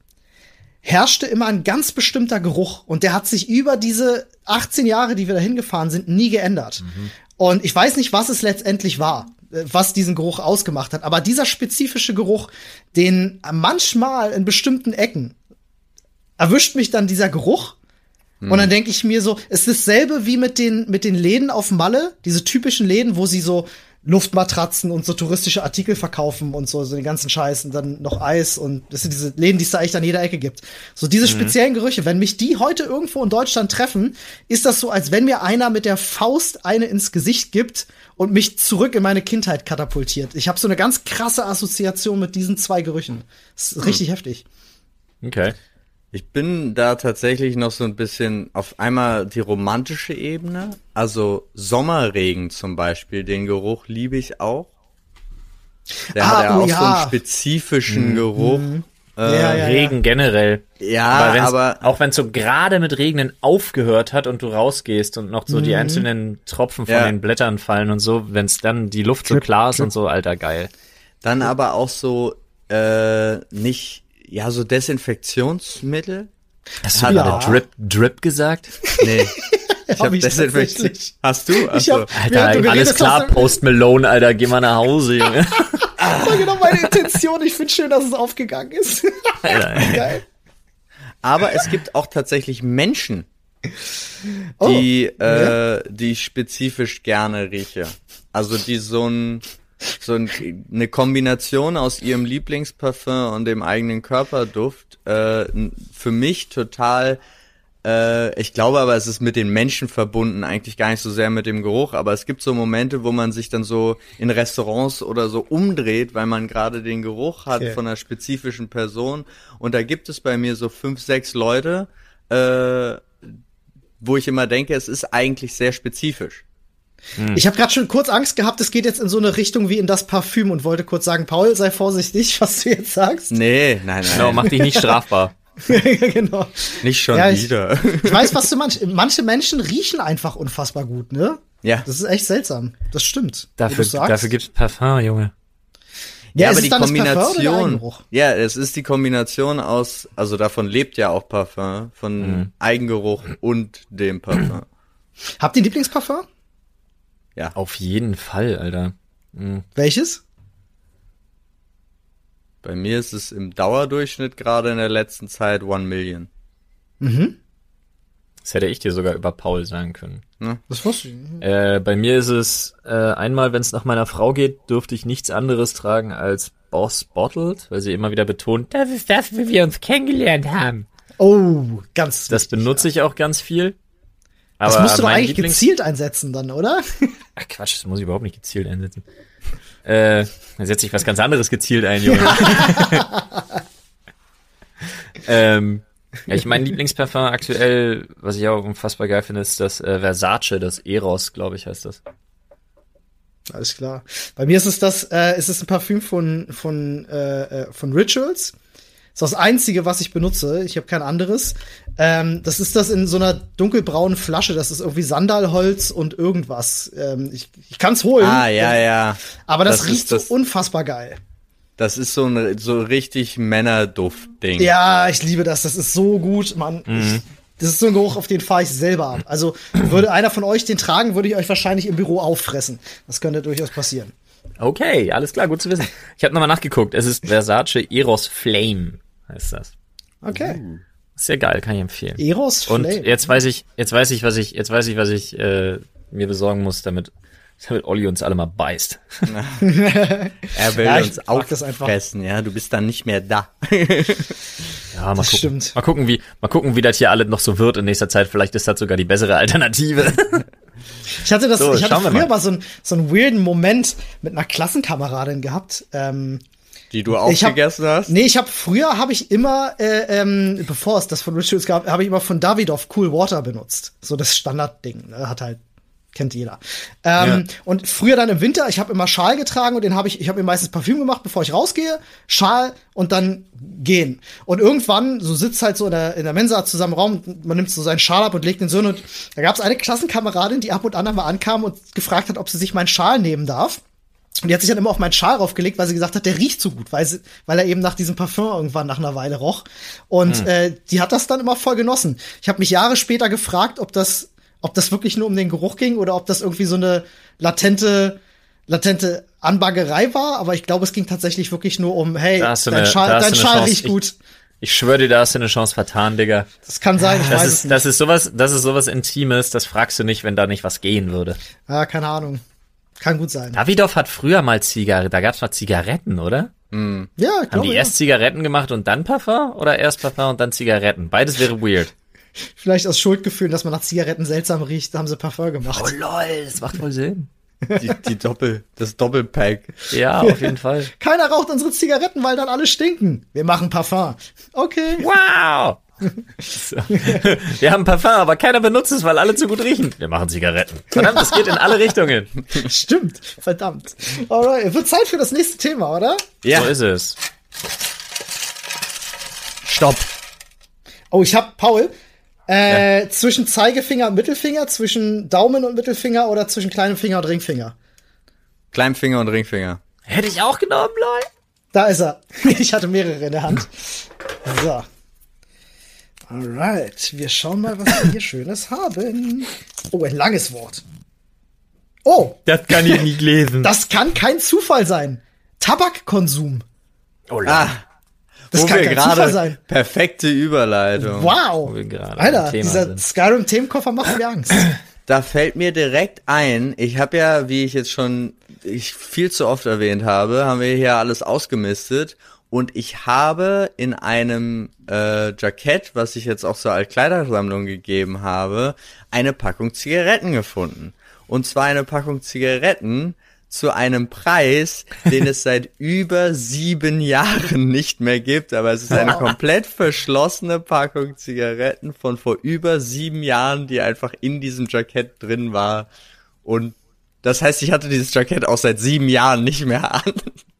A: herrschte immer ein ganz bestimmter Geruch. Und der hat sich über diese 18 Jahre, die wir da hingefahren sind, nie geändert. Und ich weiß nicht, was es letztendlich war, äh, was diesen Geruch ausgemacht hat. Aber dieser spezifische Geruch, den manchmal in bestimmten Ecken erwischt mich dann dieser Geruch. Und dann denke ich mir so, es ist dasselbe wie mit den, mit den Läden auf Malle, diese typischen Läden, wo sie so Luftmatratzen und so touristische Artikel verkaufen und so, so den ganzen Scheiß und dann noch Eis und das sind diese Läden, die es da echt an jeder Ecke gibt. So diese speziellen Gerüche, wenn mich die heute irgendwo in Deutschland treffen, ist das so, als wenn mir einer mit der Faust eine ins Gesicht gibt und mich zurück in meine Kindheit katapultiert. Ich habe so eine ganz krasse Assoziation mit diesen zwei Gerüchen. Das ist richtig heftig.
C: Okay.
B: Ich bin da tatsächlich noch so ein bisschen auf einmal die romantische Ebene. Also Sommerregen zum Beispiel, den Geruch liebe ich auch. Der
A: Ah,
B: hat ja
A: oh
B: auch so
A: ja.
B: einen spezifischen Geruch.
A: Ja, ja,
C: Regen generell.
B: Ja,
C: aber, auch wenn es so gerade mit Regnen aufgehört hat und du rausgehst und noch so die einzelnen Tropfen von
B: Ja.
C: den Blättern fallen und so, wenn es dann die Luft so klar ist und so, alter geil.
B: dann aber auch so äh, nicht, ja, so Desinfektionsmittel.
C: Hast
B: du Ja.
C: gerade Drip Drip gesagt?
B: Nee. Ich
A: Hab
B: habe
A: ich
B: Desinfektion. Hast du?
A: Ich hab,
C: Alter,
A: geredet
C: alles
A: hast,
C: klar, Post Malone, Alter, geh mal nach Hause, Junge.
A: Das war genau meine Intention. Ich finde schön, dass es aufgegangen ist.
C: Alter.
A: Geil.
B: Aber es gibt auch tatsächlich Menschen,
A: Oh,
B: die,
A: ja.
B: äh, die ich spezifisch gerne rieche. Also die so ein, so ein, eine Kombination aus ihrem Lieblingsparfum und dem eigenen Körperduft äh, für mich total äh, ich glaube aber, es ist mit den Menschen verbunden, eigentlich gar nicht so sehr mit dem Geruch, aber es gibt so Momente, wo man sich dann so in Restaurants oder so umdreht, weil man gerade den Geruch hat
A: Okay.
B: von einer spezifischen Person. Und da gibt es bei mir so fünf, sechs Leute, äh, wo ich immer denke, es ist eigentlich sehr spezifisch.
A: Ich habe gerade schon kurz Angst gehabt, es geht jetzt in so eine Richtung wie in das Parfüm und wollte kurz sagen, Paul, sei vorsichtig, was du jetzt sagst.
B: Nee, nein, nein,
C: Genau, mach dich nicht strafbar.
A: genau.
B: nicht schon
A: Ja, ich-
B: wieder.
A: Ich weiß, was du meinst. Manche Menschen riechen einfach unfassbar gut, ne?
B: ja.
A: Das ist echt seltsam. Das stimmt.
C: Dafür, dafür gibt's Parfum, Junge.
A: Ja,
B: Ja, aber
A: es
B: die
A: dann das Parfum oder der
B: Kombination. Ja, es ist die Kombination aus, also davon lebt ja auch Parfum, von
A: Mhm.
B: Eigengeruch und dem Parfum.
A: Habt ihr Lieblingsparfum?
B: Ja.
C: Auf jeden Fall, Alter.
A: Welches?
B: Bei mir ist es im Dauerdurchschnitt gerade in der letzten Zeit One Million.
C: Das hätte ich dir sogar über Paul sagen können.
A: Das wusste ich.
C: Äh, bei mir ist es äh, einmal, wenn es nach meiner Frau geht, durfte ich nichts anderes tragen als Boss Bottled, weil sie immer wieder betont, das ist das, wie wir uns kennengelernt haben.
A: Oh, ganz.
C: Das
A: wichtig,
C: benutze ich auch ganz viel. Aber
A: Das musst du doch eigentlich
C: Lieblings-
A: gezielt einsetzen dann, oder?
C: Ach Quatsch, das muss ich überhaupt nicht gezielt einsetzen. Äh, dann setze ich was ganz anderes gezielt ein, Junge. ähm, ja, ich mein Lieblingsparfum aktuell, was ich auch unfassbar geil finde, ist das äh, Versace, das Eros, glaube ich, heißt das.
A: Alles klar. Bei mir ist es das, äh, ist es ein Parfüm von von äh, äh, von Rituals. Das ist das einzige, was ich benutze. Ich habe kein anderes. Ähm, das ist das in so einer dunkelbraunen Flasche. Das ist irgendwie Sandalholz und irgendwas. Ähm, ich ich kann es holen.
B: Ah, ja, ja.
A: Aber das,
B: das
A: riecht
B: ist das-
A: so unfassbar geil.
B: Das ist so ein so richtig Männerduft-Ding.
A: Ja, ich liebe das. Das ist so gut, Mann. Ich, das ist so ein Geruch, auf den fahre ich selber ab. Also würde einer von euch den tragen, würde ich euch wahrscheinlich im Büro auffressen. Das könnte durchaus passieren.
C: Okay, alles klar, gut zu wissen. Ich habe nochmal nachgeguckt. Es ist Versace Eros Flame, heißt das.
A: Okay.
C: Sehr geil, kann ich empfehlen.
A: Eros
C: Und
A: Flame.
C: jetzt weiß ich, jetzt weiß ich, was ich, jetzt weiß ich, was ich äh, mir besorgen muss, damit, damit Olli uns alle mal beißt.
B: Er will
A: Ja,
B: uns
A: mag das einfach.
B: auffressen, ja. Du bist dann nicht mehr da.
C: Ja, mal
A: Das
C: gucken.
A: stimmt.
C: Mal gucken, wie, mal gucken, wie das hier alles noch so wird in nächster Zeit. Vielleicht ist das sogar die bessere Alternative.
A: Ich hatte das,
C: So,
A: ich hatte früher
C: mal.
A: mal so, ein, so einen weirden Moment mit einer Klassenkameradin gehabt. Ähm,
B: Die du
A: Ich hab-
B: aufgegessen hast.
A: nee, ich habe früher habe ich immer, äh, ähm, bevor es das von Rituals gab, habe ich immer von Davidoff Cool Water benutzt. So das Standardding. Ne? Hat halt kennt jeder. Ähm, ja. Und früher dann im Winter, ich habe immer Schal getragen und den habe ich, ich habe mir meistens Parfüm gemacht, bevor ich rausgehe, Schal und dann gehen. Und irgendwann, so sitzt halt so in der, in der Mensa zusammen im Raum, man nimmt so seinen Schal ab und legt den so und da gab es eine Klassenkameradin, die ab und an mal ankam und gefragt hat, ob sie sich meinen Schal nehmen darf. Und die hat sich dann immer auf meinen Schal raufgelegt, weil sie gesagt hat, der riecht so gut, weil, sie, weil er eben nach diesem Parfum irgendwann nach einer Weile roch. Und hm. äh, die hat das dann immer voll genossen. Ich habe mich Jahre später gefragt, ob das ob das wirklich nur um den Geruch ging oder ob das irgendwie so eine latente, latente Anbaggerei war. Aber ich glaube, es ging tatsächlich wirklich nur um, hey, dein eine, Schal, dein Schal Chance. riecht gut.
C: Ich, ich schwöre dir, da hast du eine Chance vertan, Digga.
A: Das kann sein, ich
C: das
A: weiß
C: ist,
A: es nicht.
C: Das ist sowas, das ist sowas Intimes, das fragst du nicht, wenn da nicht was gehen würde.
A: Ja, keine Ahnung. Kann gut sein.
C: Davidoff hat früher mal Zigaretten, da gab's mal Zigaretten, oder?
B: Mm.
A: Ja, ich
C: Haben
A: glaube,
C: die
A: ja.
C: erst Zigaretten gemacht und dann Parfum oder erst Parfum und dann Zigaretten? Beides wäre weird.
A: Vielleicht aus Schuldgefühlen, dass man nach Zigaretten seltsam riecht, haben sie Parfum gemacht.
C: Oh lol, das macht voll Sinn.
B: Die, die Doppel, das Doppelpack.
C: Ja, auf jeden Fall.
A: Keiner raucht unsere Zigaretten, weil dann alle stinken. Wir machen Parfum. Okay.
C: Wow! So. Wir haben Parfum, aber keiner benutzt es, weil alle zu gut riechen. Wir machen Zigaretten. Verdammt, das geht in alle Richtungen.
A: Stimmt. Verdammt. Alright. Wird Zeit für das nächste Thema, oder?
B: Ja.
C: So ist es.
B: Stopp.
A: Oh, ich hab, Paul, äh, zwischen Zeigefinger und Mittelfinger, zwischen Daumen und Mittelfinger oder zwischen kleinem Finger und Ringfinger?
B: Kleinfinger und Ringfinger.
C: Hätte ich auch genommen, Leute.
A: Da ist er. Ich hatte mehrere in der Hand. So. Alright, wir schauen mal, was wir hier Schönes haben. Oh, ein langes Wort. Oh,
C: Das kann ich nicht lesen.
A: das kann kein Zufall sein. Tabakkonsum.
C: Oh,
B: Ah,
A: Das
B: wo
A: kann
B: wir gerade
A: sein.
B: perfekte Überleitung.
A: Wow.
C: Wo wir gerade
A: Alter, dieser. Skyrim-Themenkoffer macht mir Angst.
B: Da fällt mir direkt ein, ich habe ja, wie ich jetzt schon ich viel zu oft erwähnt habe, haben wir hier alles ausgemistet und ich habe in einem äh, Jackett, was ich jetzt auch zur Altkleidersammlung gegeben habe, eine Packung Zigaretten gefunden. Und zwar eine Packung Zigaretten zu einem Preis, den es seit über sieben Jahren nicht mehr gibt. Aber es ist eine komplett verschlossene Packung Zigaretten von vor über sieben Jahren, die einfach in diesem Jackett drin war. Und das heißt, ich hatte dieses Jackett auch seit sieben Jahren nicht mehr an.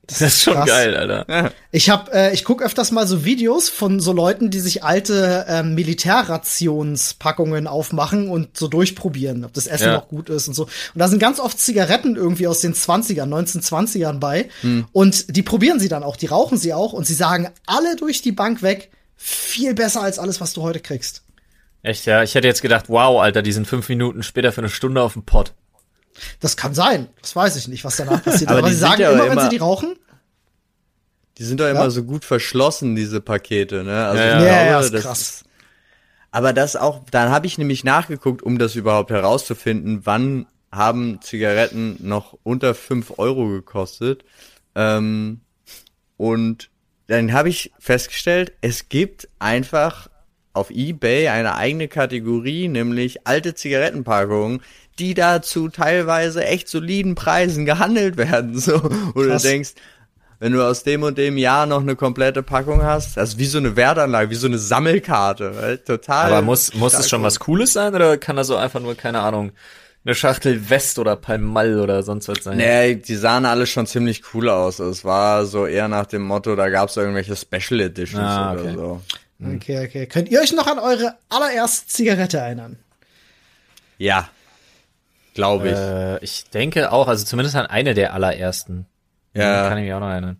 C: Das ist schon
A: Krass.
C: geil, Alter.
A: Ich hab, äh, ich guck öfters mal so Videos von so Leuten, die sich alte ähm, Militärrationspackungen aufmachen und so durchprobieren, ob das Essen
C: Ja.
A: noch gut ist und so. Und da sind ganz oft Zigaretten irgendwie aus den 20ern, 1920ern bei. Und die probieren sie dann auch, die rauchen sie auch und sie sagen alle durch die Bank weg, viel besser als alles, was du heute kriegst.
C: Echt, ja. Ich hätte jetzt gedacht, wow, Alter, die sind fünf Minuten später für eine Stunde auf dem Pott.
A: Das kann sein. Das weiß ich nicht, was danach passiert.
B: Aber
A: Aber,
B: die
A: sie sagen
B: ja
A: immer, wenn
B: immer-
A: sie die rauchen,
B: Die sind doch immer so gut verschlossen, diese Pakete, ne? Also
C: Ja,
B: ich
A: ja, ja,
B: glaube,
A: ist
B: das
A: krass.
B: Aber das auch, dann habe ich nämlich nachgeguckt, um das überhaupt herauszufinden, wann haben Zigaretten noch unter fünf Euro gekostet. Ähm, und dann habe ich festgestellt, es gibt einfach auf eBay eine eigene Kategorie, nämlich alte Zigarettenpackungen, die da zu teilweise echt soliden Preisen gehandelt werden. So, wo
A: Krass.
B: du denkst, wenn du aus dem und dem Jahr noch eine komplette Packung hast, das ist wie so eine Wertanlage, wie so eine Sammelkarte, weil total.
C: Aber muss, muss es schon
B: gut.
C: was Cooles sein oder kann das so einfach nur, keine Ahnung, eine Schachtel West oder Palmall oder sonst was sein?
B: Nee, die sahen alle schon ziemlich cool aus. Es war so eher nach dem Motto, da gab's irgendwelche Special Editions
C: Ah,
B: oder
C: okay.
B: so.
A: Okay, okay. Könnt ihr euch noch an eure allererste Zigarette erinnern?
B: Ja, glaube ich.
C: Äh, ich denke auch, also zumindest an eine der allerersten.
B: Ja.
C: Kann ich mich auch noch erinnern.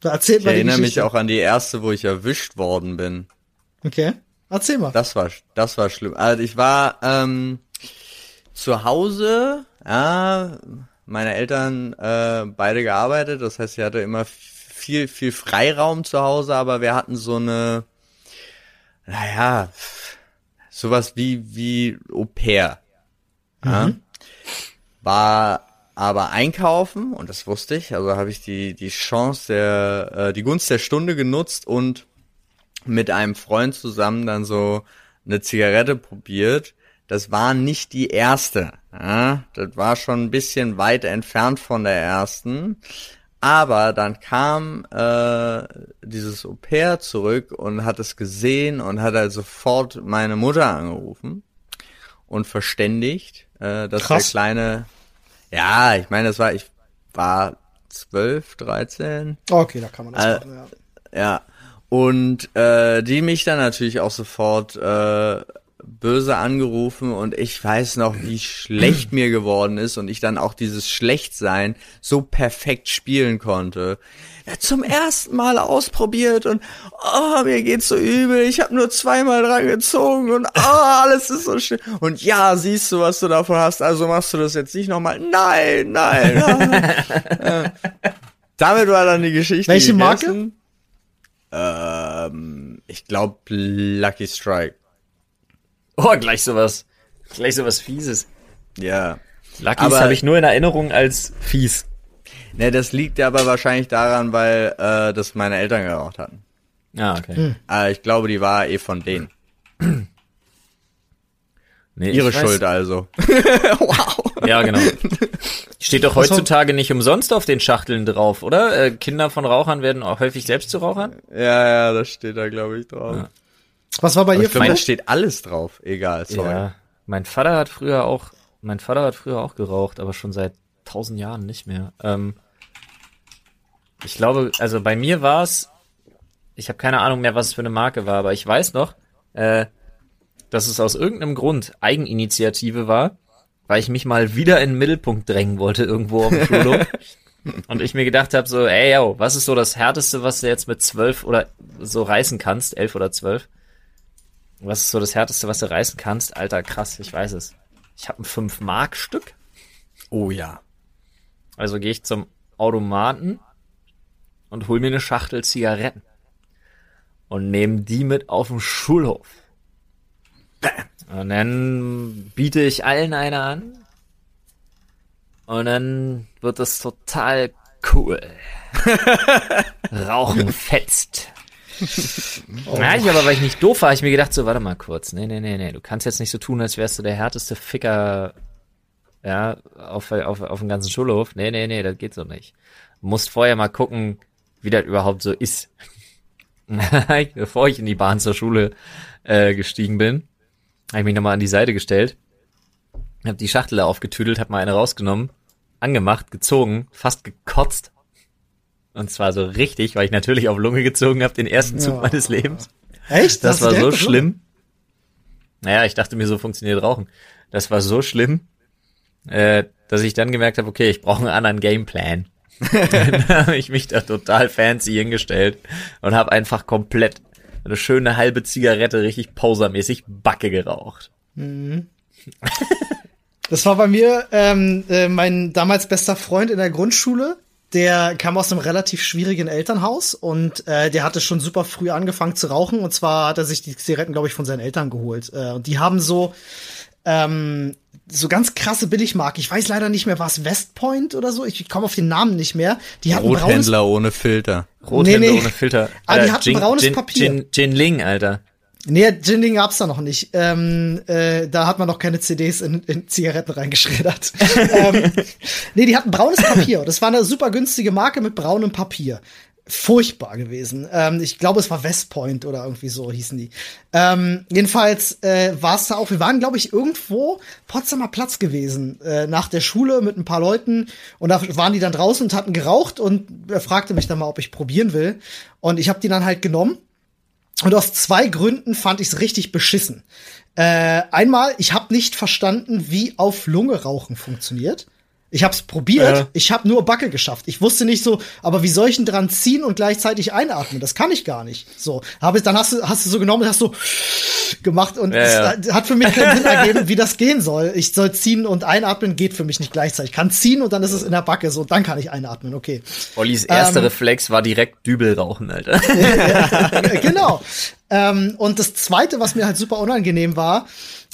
A: Da erzählt
B: ich
A: mal die
B: erinnere mich auch an die erste, wo ich erwischt worden bin.
A: Okay. Erzähl mal.
B: Das war, das war schlimm. Also ich war ähm, zu Hause, ja, meine Eltern äh, beide gearbeitet, das heißt, ich hatte immer viel, viel Freiraum zu Hause, aber wir hatten so eine, naja, sowas wie, wie Au pair. Ja? War aber einkaufen, und das wusste ich, also habe ich die, die Chance der, äh, die Gunst der Stunde genutzt und mit einem Freund zusammen dann so eine Zigarette probiert. Das war nicht die erste. Ja? Das war schon ein bisschen weit entfernt von der ersten. Aber dann kam äh, dieses Au pair zurück und hat es gesehen und hat halt sofort meine Mutter angerufen. und verständigt, äh, dass
A: Krass.
B: der kleine, ja, ich meine, das war, ich war zwölf, dreizehn,
A: Okay, da kann man das
B: Äh,
A: machen, ja.
B: ja. Und äh, die mich dann natürlich auch sofort äh, böse angerufen und ich weiß noch, wie schlecht mir geworden ist und ich dann auch dieses Schlechtsein so perfekt spielen konnte. Ja, zum ersten Mal ausprobiert und oh, mir geht's so übel, ich habe nur zweimal dran gezogen und oh, alles ist so schön. Und ja, siehst du, was du davon hast, also machst du das jetzt nicht nochmal. Nein, nein. Ja. Damit war dann die Geschichte.
A: Welche Marke?
B: Ähm, ich glaube Lucky Strike.
C: Oh, gleich sowas. Gleich sowas Fieses.
B: Ja.
C: Luckys
B: Aber-
C: habe ich nur in Erinnerung als fies.
B: Ne, das liegt aber wahrscheinlich daran, weil äh, das meine Eltern geraucht hatten.
C: Ah, okay.
B: Äh, ich glaube, die war eh von denen.
C: Nee,
B: Ihre Schuld also.
C: Ja, genau. Steht doch heutzutage nicht umsonst auf den Schachteln drauf, oder? Äh, Kinder von Rauchern werden auch häufig selbst zu Rauchern?
B: Ja, ja, das steht da, glaube ich, drauf.
C: Ja.
A: Was war bei dir
B: glaube,
A: Flo?
B: da steht alles drauf. Egal, sorry.
C: Ja. Mein Vater hat früher auch, mein Vater hat früher auch geraucht, aber schon seit tausend Jahren nicht mehr. Ähm, ich glaube, also bei mir war es, ich habe keine Ahnung mehr, was es für eine Marke war, aber ich weiß noch, äh, dass es aus irgendeinem Grund Eigeninitiative war, weil ich mich mal wieder in den Mittelpunkt drängen wollte irgendwo auf dem Schulhof. Und ich mir gedacht habe, so, ey, yo, was ist so das Härteste, was du jetzt mit zwölf oder so reißen kannst, elf oder zwölf? Was ist so das Härteste, was du reißen kannst? Alter, krass, ich weiß es. Ich habe ein 5-Mark-Stück.
B: Oh ja.
C: Also gehe ich zum Automaten und hol mir eine Schachtel Zigaretten. Und nehme die mit auf den Schulhof. Und dann biete ich allen eine an. Und dann wird es total cool. Rauchen fetzt. Ja, ich aber, weil ich nicht doof war, hab ich mir gedacht, so, warte mal kurz. Nee, nee, nee, nee. Du kannst jetzt nicht so tun, als wärst du der härteste Ficker, ja, auf, auf, auf dem ganzen Schulhof. Nee, nee, nee, das geht so nicht. Du musst vorher mal gucken, wie das überhaupt so ist. Bevor ich in die Bahn zur Schule äh, gestiegen bin, habe ich mich nochmal an die Seite gestellt, habe die Schachtel aufgetüdelt, habe mal eine rausgenommen, angemacht, gezogen, fast gekotzt. Und zwar so richtig, weil ich natürlich auf Lunge gezogen habe, den ersten Zug
A: Ja.
C: meines Lebens.
A: Echt?
C: Das war so schlimm. Naja, ich dachte mir, so funktioniert Rauchen. Das war so schlimm, äh, dass ich dann gemerkt habe, okay, ich brauche einen anderen Gameplan. dann habe ich mich da total fancy hingestellt und habe einfach komplett eine schöne halbe Zigarette richtig posermäßig Backe geraucht.
A: Das war bei mir ähm, äh, mein damals bester Freund in der Grundschule. Der kam aus einem relativ schwierigen Elternhaus und äh, der hatte schon super früh angefangen zu rauchen. Und zwar hat er sich die Zigaretten, glaube ich, von seinen Eltern geholt. Äh, und die haben so ähm, so ganz krasse Billigmarken. Ich weiß leider nicht mehr, war es Westpoint oder so? Ich komme auf den Namen nicht mehr. Die hatten braunes
B: Rothändler ohne Filter.
C: Rothände
A: Nee, nee.
C: ohne Filter.
A: Ah, die hatten braunes Papier.
C: Gin, Gin Ling, Alter.
A: Nee, Gin gab's da noch nicht. Ähm, äh, da hat man noch keine CDs in, in Zigaretten reingeschreddert. ähm, nee, die hatten braunes Papier. Das war eine super günstige Marke mit braunem Papier. Furchtbar gewesen. Ähm, ich glaube, es war Westpoint oder irgendwie so hießen die. Ähm, jedenfalls äh, war es da auch, wir waren, glaube ich, irgendwo Potsdamer Platz gewesen, äh, nach der Schule mit ein paar Leuten und da waren die dann draußen und hatten geraucht und er fragte mich dann mal, ob ich probieren will. Und ich habe die dann halt genommen und aus zwei Gründen fand ich es richtig beschissen. Äh, einmal, ich habe nicht verstanden, wie auf Lunge rauchen funktioniert. Ich habe es probiert,
C: Ja.
A: ich habe nur Backe geschafft. Ich wusste nicht so, aber wie soll ich denn dran ziehen und gleichzeitig einatmen? Das kann ich gar nicht. So, habe dann hast du hast du so genommen, und hast so gemacht und
C: Ja,
A: es hat für mich keinen Sinn ergeben, wie das gehen soll. Ich soll ziehen und einatmen geht für mich nicht gleichzeitig. Ich kann ziehen und dann ist es in der Backe so, dann kann ich einatmen. Okay.
C: Ollis erster
A: Ähm,
C: Reflex war direkt Dübel rauchen, Alter.
A: genau. Ähm, und das zweite, was mir halt super unangenehm war,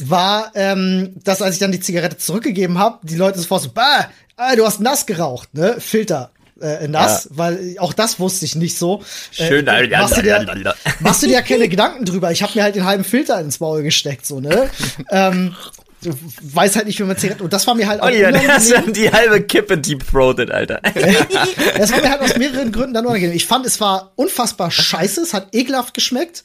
A: war, ähm, dass als ich dann die Zigarette zurückgegeben habe, die Leute sofort so, bah, ah, du hast nass geraucht, ne? Filter. Äh, nass, weil auch das wusste ich nicht so.
C: Schön,
A: äh, machst, du dir, machst du dir ja keine Gedanken drüber. Ich habe mir halt den halben Filter ins Maul gesteckt, so, ne? ähm, weiß halt nicht, wie man Zigaretten. Und das war mir halt auch
C: dann hast
A: unangenehm.
C: du die halbe Kippe deep-throated, Alter.
A: Das war mir halt aus mehreren Gründen dann unangenehm. Ich fand, es war unfassbar scheiße, es hat ekelhaft geschmeckt.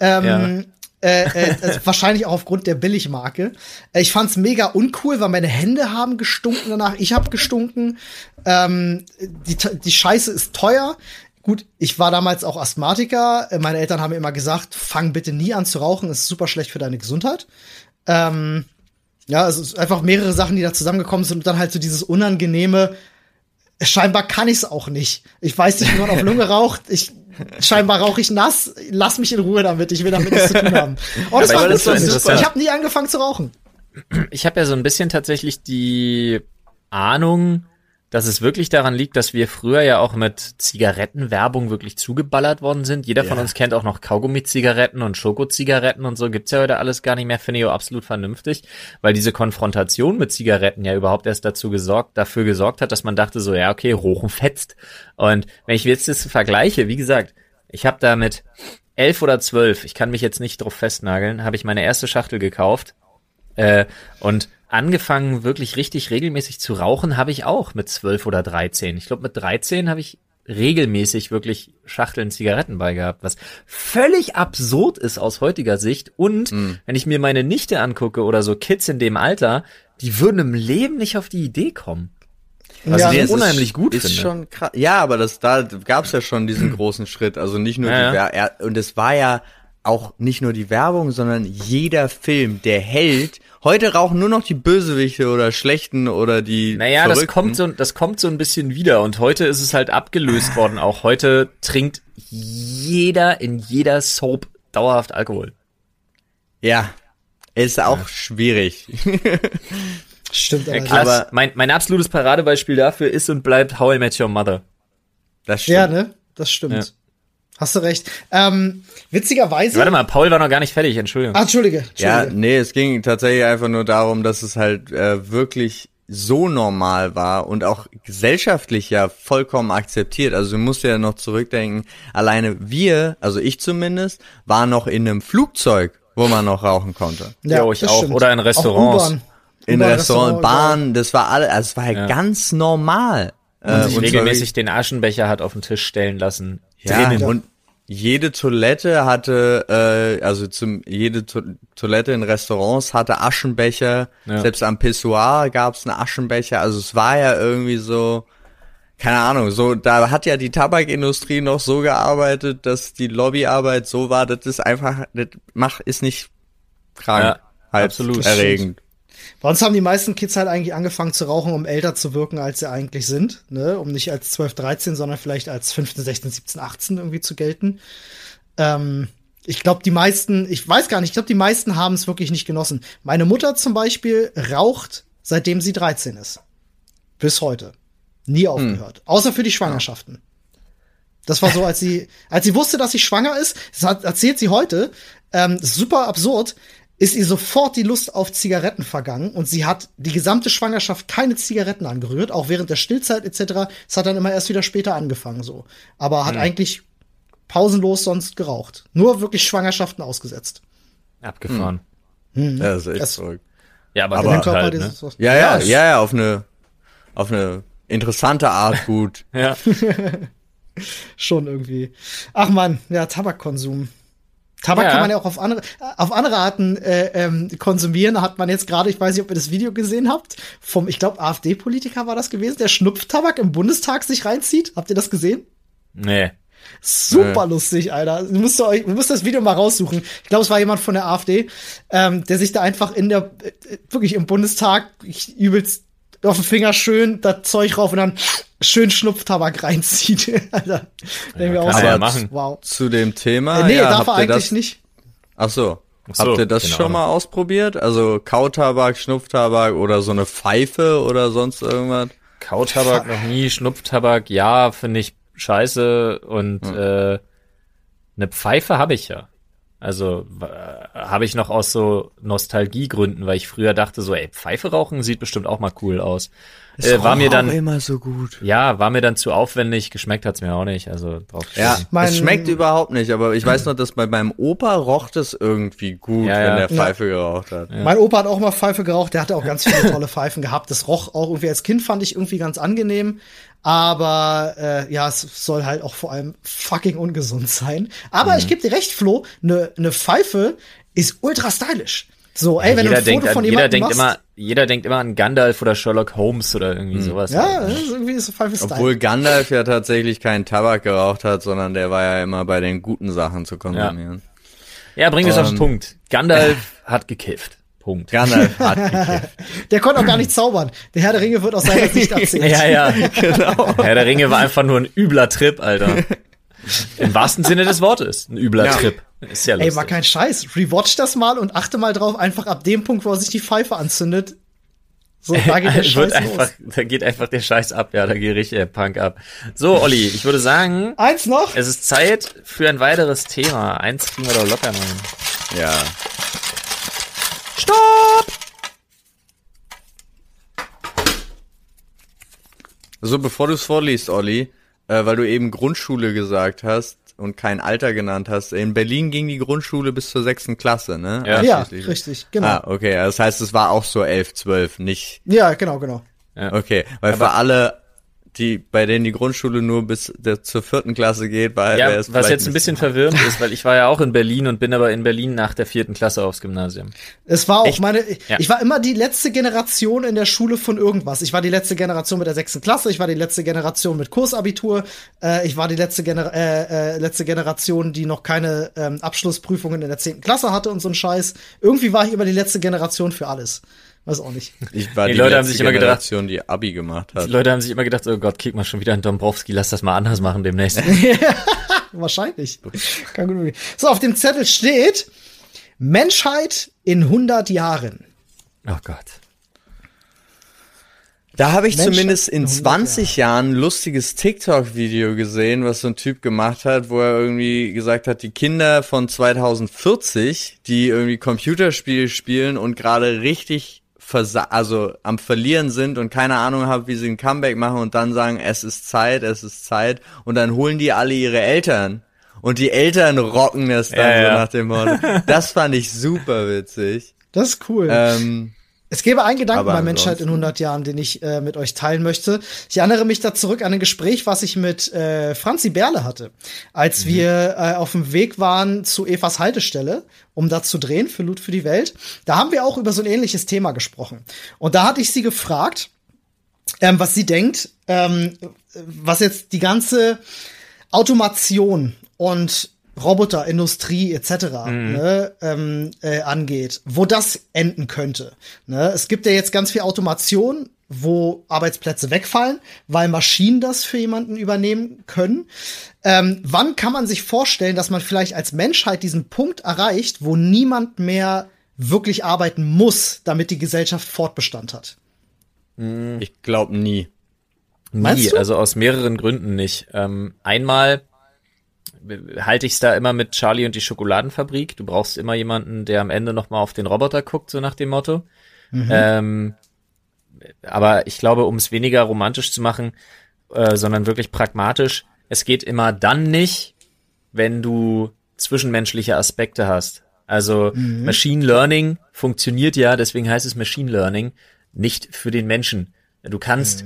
A: Ähm,
C: Ja.
A: Äh, äh, also wahrscheinlich auch aufgrund der Billigmarke. Äh, ich fand's mega uncool, weil meine Hände haben gestunken danach. Ich habe gestunken. Ähm, die, die Scheiße ist teuer. Gut, ich war damals auch Asthmatiker. Äh, meine Eltern haben mir immer gesagt, fang bitte nie an zu rauchen, es ist super schlecht für deine Gesundheit. Ähm, ja, also es ist einfach mehrere Sachen, die da zusammengekommen sind und dann halt so dieses unangenehme, scheinbar kann ich es auch nicht. Ich weiß nicht, wie man auf Lunge raucht. Ich scheinbar rauche ich nass. Lass mich in Ruhe damit. Ich will damit nichts zu tun haben. Oh, das
C: Aber
A: war gut
C: so.
A: Ich habe nie angefangen zu rauchen.
C: Ich habe ja so ein bisschen tatsächlich die Ahnung, dass es wirklich daran liegt, dass wir früher ja auch mit Zigarettenwerbung wirklich zugeballert worden sind. Jeder von
B: Ja.
C: uns kennt auch noch Kaugummi-Zigaretten und Schokozigaretten und so. Gibt's ja heute alles gar nicht mehr, finde ich auch absolut vernünftig, weil diese Konfrontation mit Zigaretten ja überhaupt erst dazu gesorgt, dafür gesorgt hat, dass man dachte so, ja, okay, Rochen fetzt. Und wenn ich jetzt das vergleiche, wie gesagt, ich habe da mit elf oder zwölf, ich kann mich jetzt nicht drauf festnageln, habe ich meine erste Schachtel gekauft äh, und angefangen, wirklich richtig regelmäßig zu rauchen, habe ich auch mit zwölf oder dreizehn. Ich glaube, mit dreizehn habe ich regelmäßig wirklich Schachteln Zigaretten bei gehabt, was völlig absurd ist aus heutiger Sicht. Und wenn ich mir meine Nichte angucke oder so Kids in dem Alter, die würden im Leben nicht auf die Idee kommen. Was
A: Ja,
C: ich unheimlich
B: ist,
C: gut
B: ist
C: finde.
B: schon krass. Ja, aber das da gab's ja schon diesen großen Schritt. Also nicht nur
C: Ja,
B: die
C: ja.
B: Wer er, und es war ja auch nicht nur die Werbung, sondern jeder Film, der hält. Heute rauchen nur noch die Bösewichte oder Schlechten oder die.
C: Naja, das kommt, so, das kommt so ein bisschen wieder und heute ist es halt abgelöst worden. Auch heute trinkt jeder in jeder Soap dauerhaft Alkohol.
B: Ja, ist auch schwierig.
A: Stimmt
C: Ja,
B: Aber-
C: mein, mein absolutes Paradebeispiel dafür ist und bleibt How I Met Your Mother.
B: Das stimmt.
A: Ja, ne? Das stimmt.
C: Ja.
A: Hast du recht. Ähm, witzigerweise.
C: Warte mal, Paul war noch gar nicht fertig, Entschuldigung.
A: Ah, Entschuldige.
B: Ja,
A: Entschuldige.
B: nee, es ging tatsächlich einfach nur darum, dass es halt äh, wirklich so normal war und auch gesellschaftlich ja vollkommen akzeptiert. Also du musst ja noch zurückdenken, alleine wir, also ich zumindest, war noch in einem Flugzeug, wo man noch rauchen konnte.
C: Ja, ich
A: das
C: auch. Oder in Restaurants.
B: In
A: U-Bahn,
B: Restaurant,
A: Restaurant,
B: Bahn, das war alles, also es war ja,
C: Ja.
B: ganz normal.
C: Und
B: Äh,
C: sich
B: zwar
C: regelmäßig den Aschenbecher hat auf den Tisch stellen lassen.
B: Ja,
C: Drinnen.
B: und jede Toilette hatte, äh, also zum jede to Toilette in Restaurants hatte Aschenbecher.
C: Ja.
B: Selbst am Pissoir gab's einen Aschenbecher. Also es war ja irgendwie so, keine Ahnung, so da hat ja die Tabakindustrie noch so gearbeitet, dass die Lobbyarbeit so war, das ist einfach, das macht ist nicht krank,
C: Ja,
B: halt
C: absolut.
B: erregend.
A: Bei uns haben die meisten Kids halt eigentlich angefangen zu rauchen, um älter zu wirken, als sie eigentlich sind. Ne? Um nicht als 12, 13, sondern vielleicht als 15, 16, 17, 18 irgendwie zu gelten. Ähm, ich glaube, die meisten, ich weiß gar nicht, ich glaube, die meisten haben es wirklich nicht genossen. Meine Mutter zum Beispiel raucht, seitdem sie 13 ist. Bis heute. Nie aufgehört. Außer für die Schwangerschaften. Das war so, als sie, als sie wusste, dass sie schwanger ist, das hat, erzählt sie heute, ähm, super absurd, ist ihr sofort die Lust auf Zigaretten vergangen und sie hat die gesamte Schwangerschaft keine Zigaretten angerührt, auch während der Stillzeit etc. Es hat dann immer erst wieder später angefangen so, aber hat eigentlich pausenlos sonst geraucht. Nur wirklich Schwangerschaften ausgesetzt.
C: Abgefahren.
B: Das ist echt
A: Das-
B: verrückt.
C: Ja, aber,
B: Aber-
A: Körper,
C: halt, ne?
B: Ja, ja,
A: es-
B: ja, ja, auf eine, auf eine interessante Art gut.
C: Ja.
A: Schon irgendwie. Ach man, ja, Tabakkonsum. Tabak
C: Ja.
A: kann man ja auch auf andere, auf andere Arten äh, ähm, konsumieren. Hat man jetzt gerade, ich weiß nicht, ob ihr das Video gesehen habt, vom, ich glaube, AfD-Politiker war das gewesen, der Schnupftabak im Bundestag sich reinzieht. Habt ihr das gesehen?
C: Nee.
A: Super lustig, Alter. Du musst, euch, du musst das Video mal raussuchen. Ich glaube, es war jemand von der AfD, ähm, der sich da einfach in der, äh, wirklich im Bundestag ich, übelst auf den Finger schön das Zeug rauf und dann schön Schnupftabak reinzieht. Alter. Mir
C: kann
A: auch so,
C: ja machen.
A: Wow.
B: Zu dem Thema.
A: Äh, nee,
B: ja,
A: darf er eigentlich
B: das,
A: nicht.
B: Ach so.
C: Ach so,
B: Habt ihr das
C: keine
B: schon mal ausprobiert? Also Kautabak, Schnupftabak oder so eine Pfeife oder sonst irgendwas?
C: Kautabak noch nie, Schnupftabak, ja, finde ich scheiße und äh, eine Pfeife habe ich ja. Also äh, habe ich noch aus so Nostalgiegründen, weil ich früher dachte so, ey, Pfeife rauchen sieht bestimmt auch mal cool aus. Äh, war mir dann,
B: immer so gut.
C: ja, war mir dann zu aufwendig, geschmeckt hat's mir auch nicht, also drauf
B: Ja.
A: Mein-
B: es schmeckt überhaupt nicht, aber ich weiß noch, dass bei meinem Opa roch das irgendwie gut,
C: Ja,
B: wenn
C: ja.
B: der Pfeife geraucht hat.
A: Mein Opa hat auch mal Pfeife geraucht, der hatte auch ganz viele tolle Pfeifen gehabt. Das roch auch irgendwie als Kind fand ich irgendwie ganz angenehm. Aber äh, ja, es soll halt auch vor allem fucking ungesund sein. Aber ich gebe dir recht, Flo, eine ne Pfeife ist ultra stylisch. So, ey,
C: Ja,
A: wenn du
C: jeder
A: ein Foto
C: denkt,
A: von jemandem
C: denkt
A: machst,
C: immer, jeder denkt immer an Gandalf oder Sherlock Holmes oder irgendwie sowas.
A: ja, das ist irgendwie so voll für Style.
B: Obwohl Gandalf ja tatsächlich keinen Tabak geraucht hat, sondern der war ja immer bei den guten Sachen zu konsumieren.
C: Ja, bring es auf den
B: Ähm.
C: Punkt. Gandalf hat gekifft. Punkt.
B: Gandalf hat gekifft.
A: Der konnte auch gar nicht zaubern. Der Herr der Ringe wird aus seiner Sicht erzählt.
C: Ja, ja. genau. Herr der Ringe war einfach nur ein übler Trip, Alter. Im wahrsten Sinne des Wortes. Ein übler
B: Ja.
C: Trip. Ist ja
A: Ey,
C: lustig.
A: war kein Scheiß. Rewatch das mal und achte mal drauf, einfach ab dem Punkt, wo er sich die Pfeife anzündet. So, da geht der
C: wird
A: Scheiß
C: einfach,
A: los.
C: da geht einfach der Scheiß ab, ja, da geht richtig der Punk ab. So, Olli, ich würde sagen,
A: Eins noch.
C: es ist Zeit für ein weiteres Thema. Eins kriegen wir doch locker noch. hin.
B: Ja.
C: Stopp!
B: So, bevor du es vorliest, Olli, äh, weil du eben Grundschule gesagt hast und kein Alter genannt hast, in Berlin ging die Grundschule bis zur sechsten Klasse, ne?
C: Ja.
A: Ja, richtig, genau.
B: Ah, okay, das heißt, es war auch so elf, zwölf, nicht,
A: Ja, genau, genau.
B: okay, weil für alle, die, bei denen die Grundschule nur bis der, zur vierten Klasse geht, weil
C: Ja, was jetzt ein bisschen verwirrend ist, weil ich war ja auch in Berlin und bin aber in Berlin nach der vierten Klasse aufs Gymnasium.
A: Es war auch
C: Echt?
A: meine,
C: Ja.
A: ich war immer die letzte Generation in der Schule von irgendwas. Ich war die letzte Generation mit der sechsten Klasse, ich war die letzte Generation mit Kursabitur, äh, ich war die letzte, Gener äh, äh, letzte Generation, die noch keine ähm, Abschlussprüfungen in der zehnten Klasse hatte und so ein Scheiß. Irgendwie war ich immer die letzte Generation für alles. Weiß auch nicht.
B: Ich war
C: Die
B: die,
C: Leute haben sich immer gedacht-
B: die Abi gemacht hat.
C: Die Leute haben sich immer gedacht, oh Gott, kick mal schon wieder an Dombrowski, lass das mal anders machen demnächst.
A: Wahrscheinlich. Kann gut möglich. So, auf dem Zettel steht Menschheit in 100 Jahren.
C: Oh Gott.
B: Da habe ich
A: Mensch,
B: zumindest in
A: 100
B: 20 Jahren ein lustiges TikTok-Video gesehen, was so ein Typ gemacht hat, wo er irgendwie gesagt hat, die Kinder von 2040, die irgendwie Computerspiele spielen und gerade richtig also am Verlieren sind und keine Ahnung haben, wie sie ein Comeback machen und dann sagen, es ist Zeit, es ist Zeit und dann holen die alle ihre Eltern und die Eltern rocken das dann
C: Ja,
B: so
C: ja.
B: nach dem Motto. Das fand ich super witzig.
A: Das ist cool.
B: Ähm,
A: Es gäbe einen Gedanken bei Menschheit in
B: ansonsten-
A: 100 Jahren, den ich äh, mit euch teilen möchte. Ich erinnere mich da zurück an ein Gespräch, was ich mit äh, Franzi Berle hatte, als
B: Mhm.
A: wir äh, auf dem Weg waren zu Evas Haltestelle, um da zu drehen für Loot für die Welt. Da haben wir auch über so ein ähnliches Thema gesprochen. Und da hatte ich sie gefragt, ähm, was sie denkt, ähm, was jetzt die ganze Automation und Roboterindustrie etc. Ne, ähm, äh, angeht, wo das enden könnte. Ne? Es gibt ja jetzt ganz viel Automation, wo Arbeitsplätze wegfallen, weil Maschinen das für jemanden übernehmen können. Ähm, wann kann man sich vorstellen, dass man vielleicht als Menschheit diesen Punkt erreicht, wo niemand mehr wirklich arbeiten muss, damit die Gesellschaft Fortbestand hat?
B: ich glaube nie.
A: Meinst
C: Nie,
A: du?
C: also aus mehreren Gründen nicht. Ähm, einmal halte ich es da immer mit Charlie und die Schokoladenfabrik. Du brauchst immer jemanden, der am Ende noch mal auf den Roboter guckt, so nach dem Motto. Ähm, aber ich glaube, um es weniger romantisch zu machen, äh, sondern wirklich pragmatisch, es geht immer dann nicht, wenn du zwischenmenschliche Aspekte hast. Also Machine Learning funktioniert ja, deswegen heißt es Machine Learning, nicht für den Menschen. Du kannst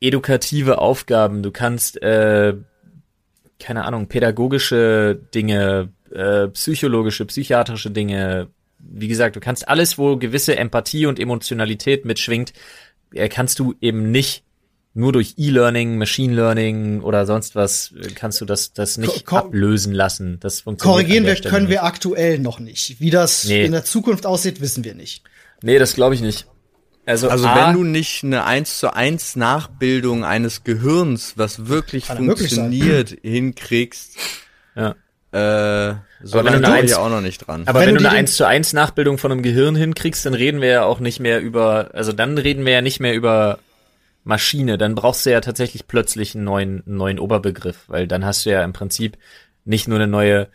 C: edukative Aufgaben, du kannst, äh, keine Ahnung, pädagogische Dinge, äh, psychologische, psychiatrische Dinge, wie gesagt, du kannst alles, wo gewisse Empathie und Emotionalität mitschwingt, äh, kannst du eben nicht nur durch E-Learning, Machine Learning oder sonst was, äh, kannst du das, das nicht
A: Ko-
C: ablösen lassen. Das funktioniert
A: Korrigieren wir, können
C: nicht.
A: wir aktuell noch nicht. Wie das
C: Nee.
A: in der Zukunft aussieht, wissen wir nicht.
C: Nee, das glaube ich nicht. Also,
B: Also
C: A,
B: wenn du nicht eine 1 zu 1 Nachbildung eines Gehirns, was wirklich funktioniert, hinkriegst,
C: ja.
B: äh, so
C: wenn du
B: lange
C: eine
B: bin
C: Eins-
B: ich auch noch nicht dran.
C: Aber
A: Wenn
C: wenn,
A: du
C: eine
A: den-
C: 1 zu 1 Nachbildung von einem Gehirn hinkriegst, dann reden wir ja auch nicht mehr über, also dann reden wir ja nicht mehr über Maschine, dann brauchst du ja tatsächlich plötzlich einen neuen, einen neuen Oberbegriff, weil dann hast du ja im Prinzip nicht nur eine neue,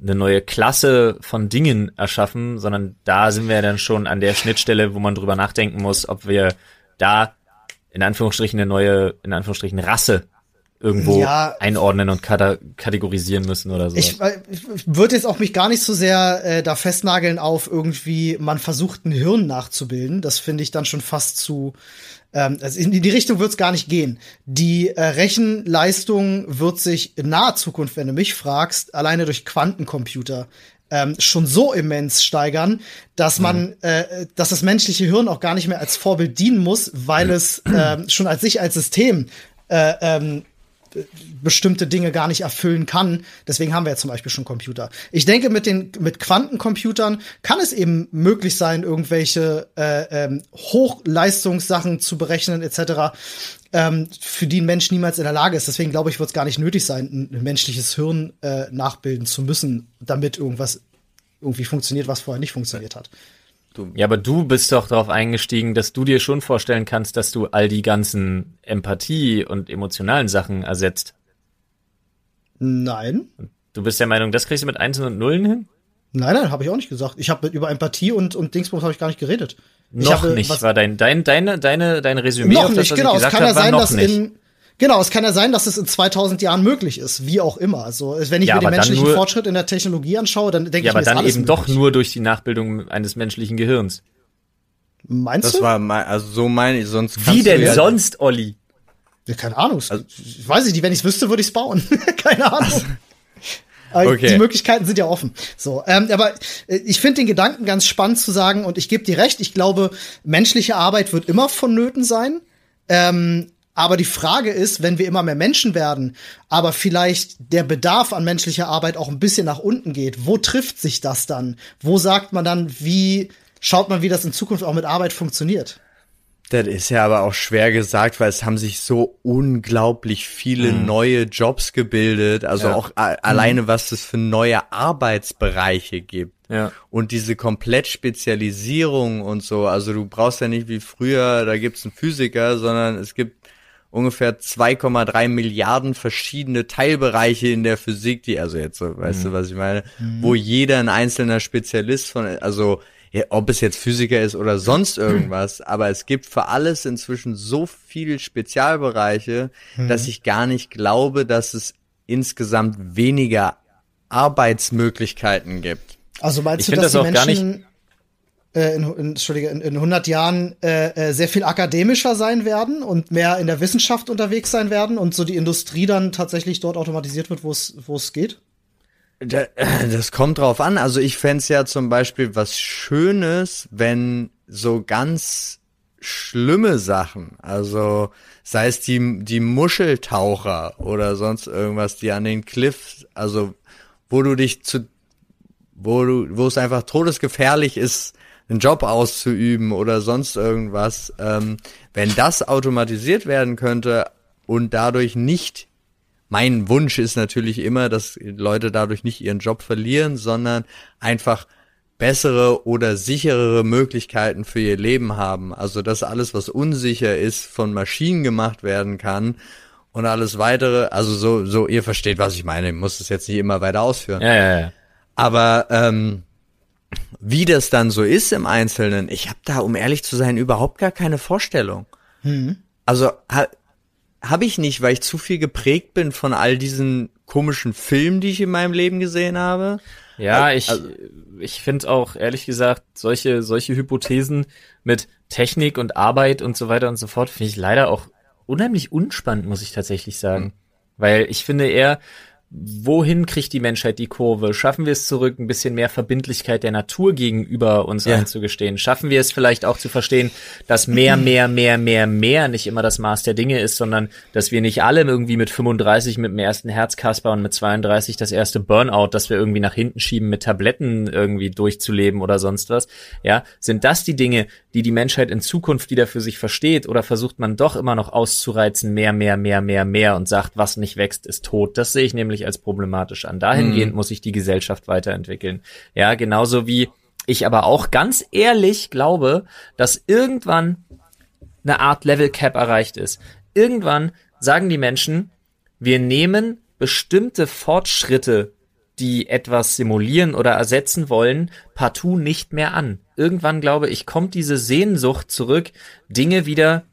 C: eine neue Klasse von Dingen erschaffen, sondern da sind wir dann schon an der Schnittstelle, wo man drüber nachdenken muss, ob wir da in Anführungsstrichen eine neue, in Anführungsstrichen Rasse irgendwo
A: Ja.
C: einordnen und kategorisieren müssen oder so.
A: Ich, ich würde jetzt auch mich gar nicht so sehr äh, da festnageln auf irgendwie, man versucht ein Hirn nachzubilden. Das finde ich dann schon fast zu. Ähm, also in die Richtung wird es gar nicht gehen. Die äh, Rechenleistung wird sich in naher Zukunft, wenn du mich fragst, alleine durch Quantencomputer ähm, schon so immens steigern, dass man, mhm. äh, dass das menschliche Hirn auch gar nicht mehr als Vorbild dienen muss, weil es äh, schon als sich als System äh, ähm, bestimmte Dinge gar nicht erfüllen kann. Deswegen haben wir ja zum Beispiel schon Computer. Ich denke, mit den mit Quantencomputern kann es eben möglich sein, irgendwelche äh, ähm, Hochleistungssachen zu berechnen etc., ähm, für die ein Mensch niemals in der Lage ist. Deswegen glaube ich, wird es gar nicht nötig sein, ein, menschliches Hirn äh, nachbilden zu müssen, damit irgendwas irgendwie funktioniert, was vorher nicht funktioniert hat.
C: Du. Ja, aber du bist doch darauf eingestiegen, dass du dir schon vorstellen kannst, dass du all die ganzen Empathie und emotionalen Sachen ersetzt.
A: Nein.
C: Du bist der Meinung, das kriegst du mit Einsen und Nullen hin?
A: Nein, nein, habe ich auch nicht gesagt. Ich habe über Empathie und, und Dingsbums habe ich gar nicht geredet.
C: Noch habe, nicht, war dein, dein, deine, deine, dein Resümee
A: noch auf das, nicht, genau. es kann ja sein, dass nicht. in, Genau, es kann ja sein, dass es in 2000 Jahren möglich ist, wie auch immer. Also, wenn ich ja, mir den menschlichen nur, Fortschritt in der Technologie anschaue, dann denke ja, ich mir,
C: Ja, aber dann eben möglich. doch nur durch die Nachbildung eines menschlichen Gehirns.
B: Meinst das du? Das war mein, also so meine ich, sonst
C: Wie denn ja sonst, Olli?
A: Ja, keine Ahnung. Also, ich weiß nicht, wenn ich es wüsste, würde ich es bauen. keine Ahnung. Aber okay. die Möglichkeiten sind ja offen. So, ähm, aber äh, ich finde den Gedanken ganz spannend zu sagen und ich gebe dir recht. Ich glaube, menschliche Arbeit wird immer vonnöten sein. Ähm, aber die Frage ist, wenn wir immer mehr Menschen werden, aber vielleicht der Bedarf an menschlicher Arbeit auch ein bisschen nach unten geht, wo trifft sich das dann? Wo sagt man dann, wie schaut man, wie das in Zukunft auch mit Arbeit funktioniert?
B: Das ist ja aber auch schwer gesagt, weil es haben sich so unglaublich viele mhm. neue Jobs gebildet, also ja. auch mhm. alleine was es für neue Arbeitsbereiche gibt. Ja. Und diese Komplettspezialisierung und so, also du brauchst ja nicht wie früher, da gibt's einen Physiker, sondern es gibt ungefähr 2,3 Milliarden verschiedene Teilbereiche in der Physik, die, also jetzt so, weißt mhm. du, was ich meine, mhm. wo jeder ein einzelner Spezialist von, also ja, ob es jetzt Physiker ist oder sonst irgendwas, aber es gibt für alles inzwischen so viele Spezialbereiche, mhm. dass ich gar nicht glaube, dass es insgesamt weniger Arbeitsmöglichkeiten gibt.
A: Also meinst ich du, dass das die Menschen äh, in, in, Entschuldige, in, in 100 Jahren äh, äh, sehr viel akademischer sein werden und mehr in der Wissenschaft unterwegs sein werden und so die Industrie dann tatsächlich dort automatisiert wird, wo es wo es geht?
B: Das kommt drauf an. Also ich fände ja zum Beispiel was Schönes, wenn so ganz schlimme Sachen, also sei es die, die Muscheltaucher oder sonst irgendwas, die an den Cliffs, also wo du dich zu, wo du, wo es einfach todesgefährlich ist, einen Job auszuüben oder sonst irgendwas, ähm, wenn das automatisiert werden könnte und dadurch nicht mein Wunsch ist natürlich immer, dass Leute dadurch nicht ihren Job verlieren, sondern einfach bessere oder sicherere Möglichkeiten für ihr Leben haben. Also dass alles, was unsicher ist, von Maschinen gemacht werden kann und alles weitere. Also so, so ihr versteht, was ich meine. Ich muss es jetzt nicht immer weiter ausführen.
C: Ja, ja, ja.
B: Aber ähm, wie das dann so ist im Einzelnen, ich habe da, um ehrlich zu sein, überhaupt gar keine Vorstellung. Mhm. Also ha, habe ich nicht, weil ich zu viel geprägt bin von all diesen komischen Filmen, die ich in meinem Leben gesehen habe.
C: Ja, ich, also, ich finde auch, ehrlich gesagt, solche, solche Hypothesen mit Technik und Arbeit und so weiter und so fort, finde ich leider auch unheimlich unspannend, muss ich tatsächlich sagen. Mhm. Weil ich finde eher, wohin kriegt die Menschheit die Kurve? Schaffen wir es zurück, ein bisschen mehr Verbindlichkeit der Natur gegenüber uns ja. einzugestehen? Schaffen wir es vielleicht auch zu verstehen, dass mehr, mehr, mehr, mehr, mehr nicht immer das Maß der Dinge ist, sondern dass wir nicht alle irgendwie mit 35 mit dem ersten Herzkasper und mit 32 das erste Burnout, das wir irgendwie nach hinten schieben, mit Tabletten irgendwie durchzuleben oder sonst was? Ja, sind das die Dinge, die die Menschheit in Zukunft wieder für sich versteht oder versucht man doch immer noch auszureizen, mehr, mehr, mehr, mehr, mehr und sagt, was nicht wächst, ist tot? Das sehe ich nämlich als problematisch an. Dahingehend mhm. muss sich die Gesellschaft weiterentwickeln. Ja, genauso wie ich aber auch ganz ehrlich glaube, dass irgendwann eine Art Level Cap erreicht ist. Irgendwann sagen die Menschen, wir nehmen bestimmte Fortschritte, die etwas simulieren oder ersetzen wollen, partout nicht mehr an. Irgendwann glaube ich, kommt diese Sehnsucht zurück, Dinge wieder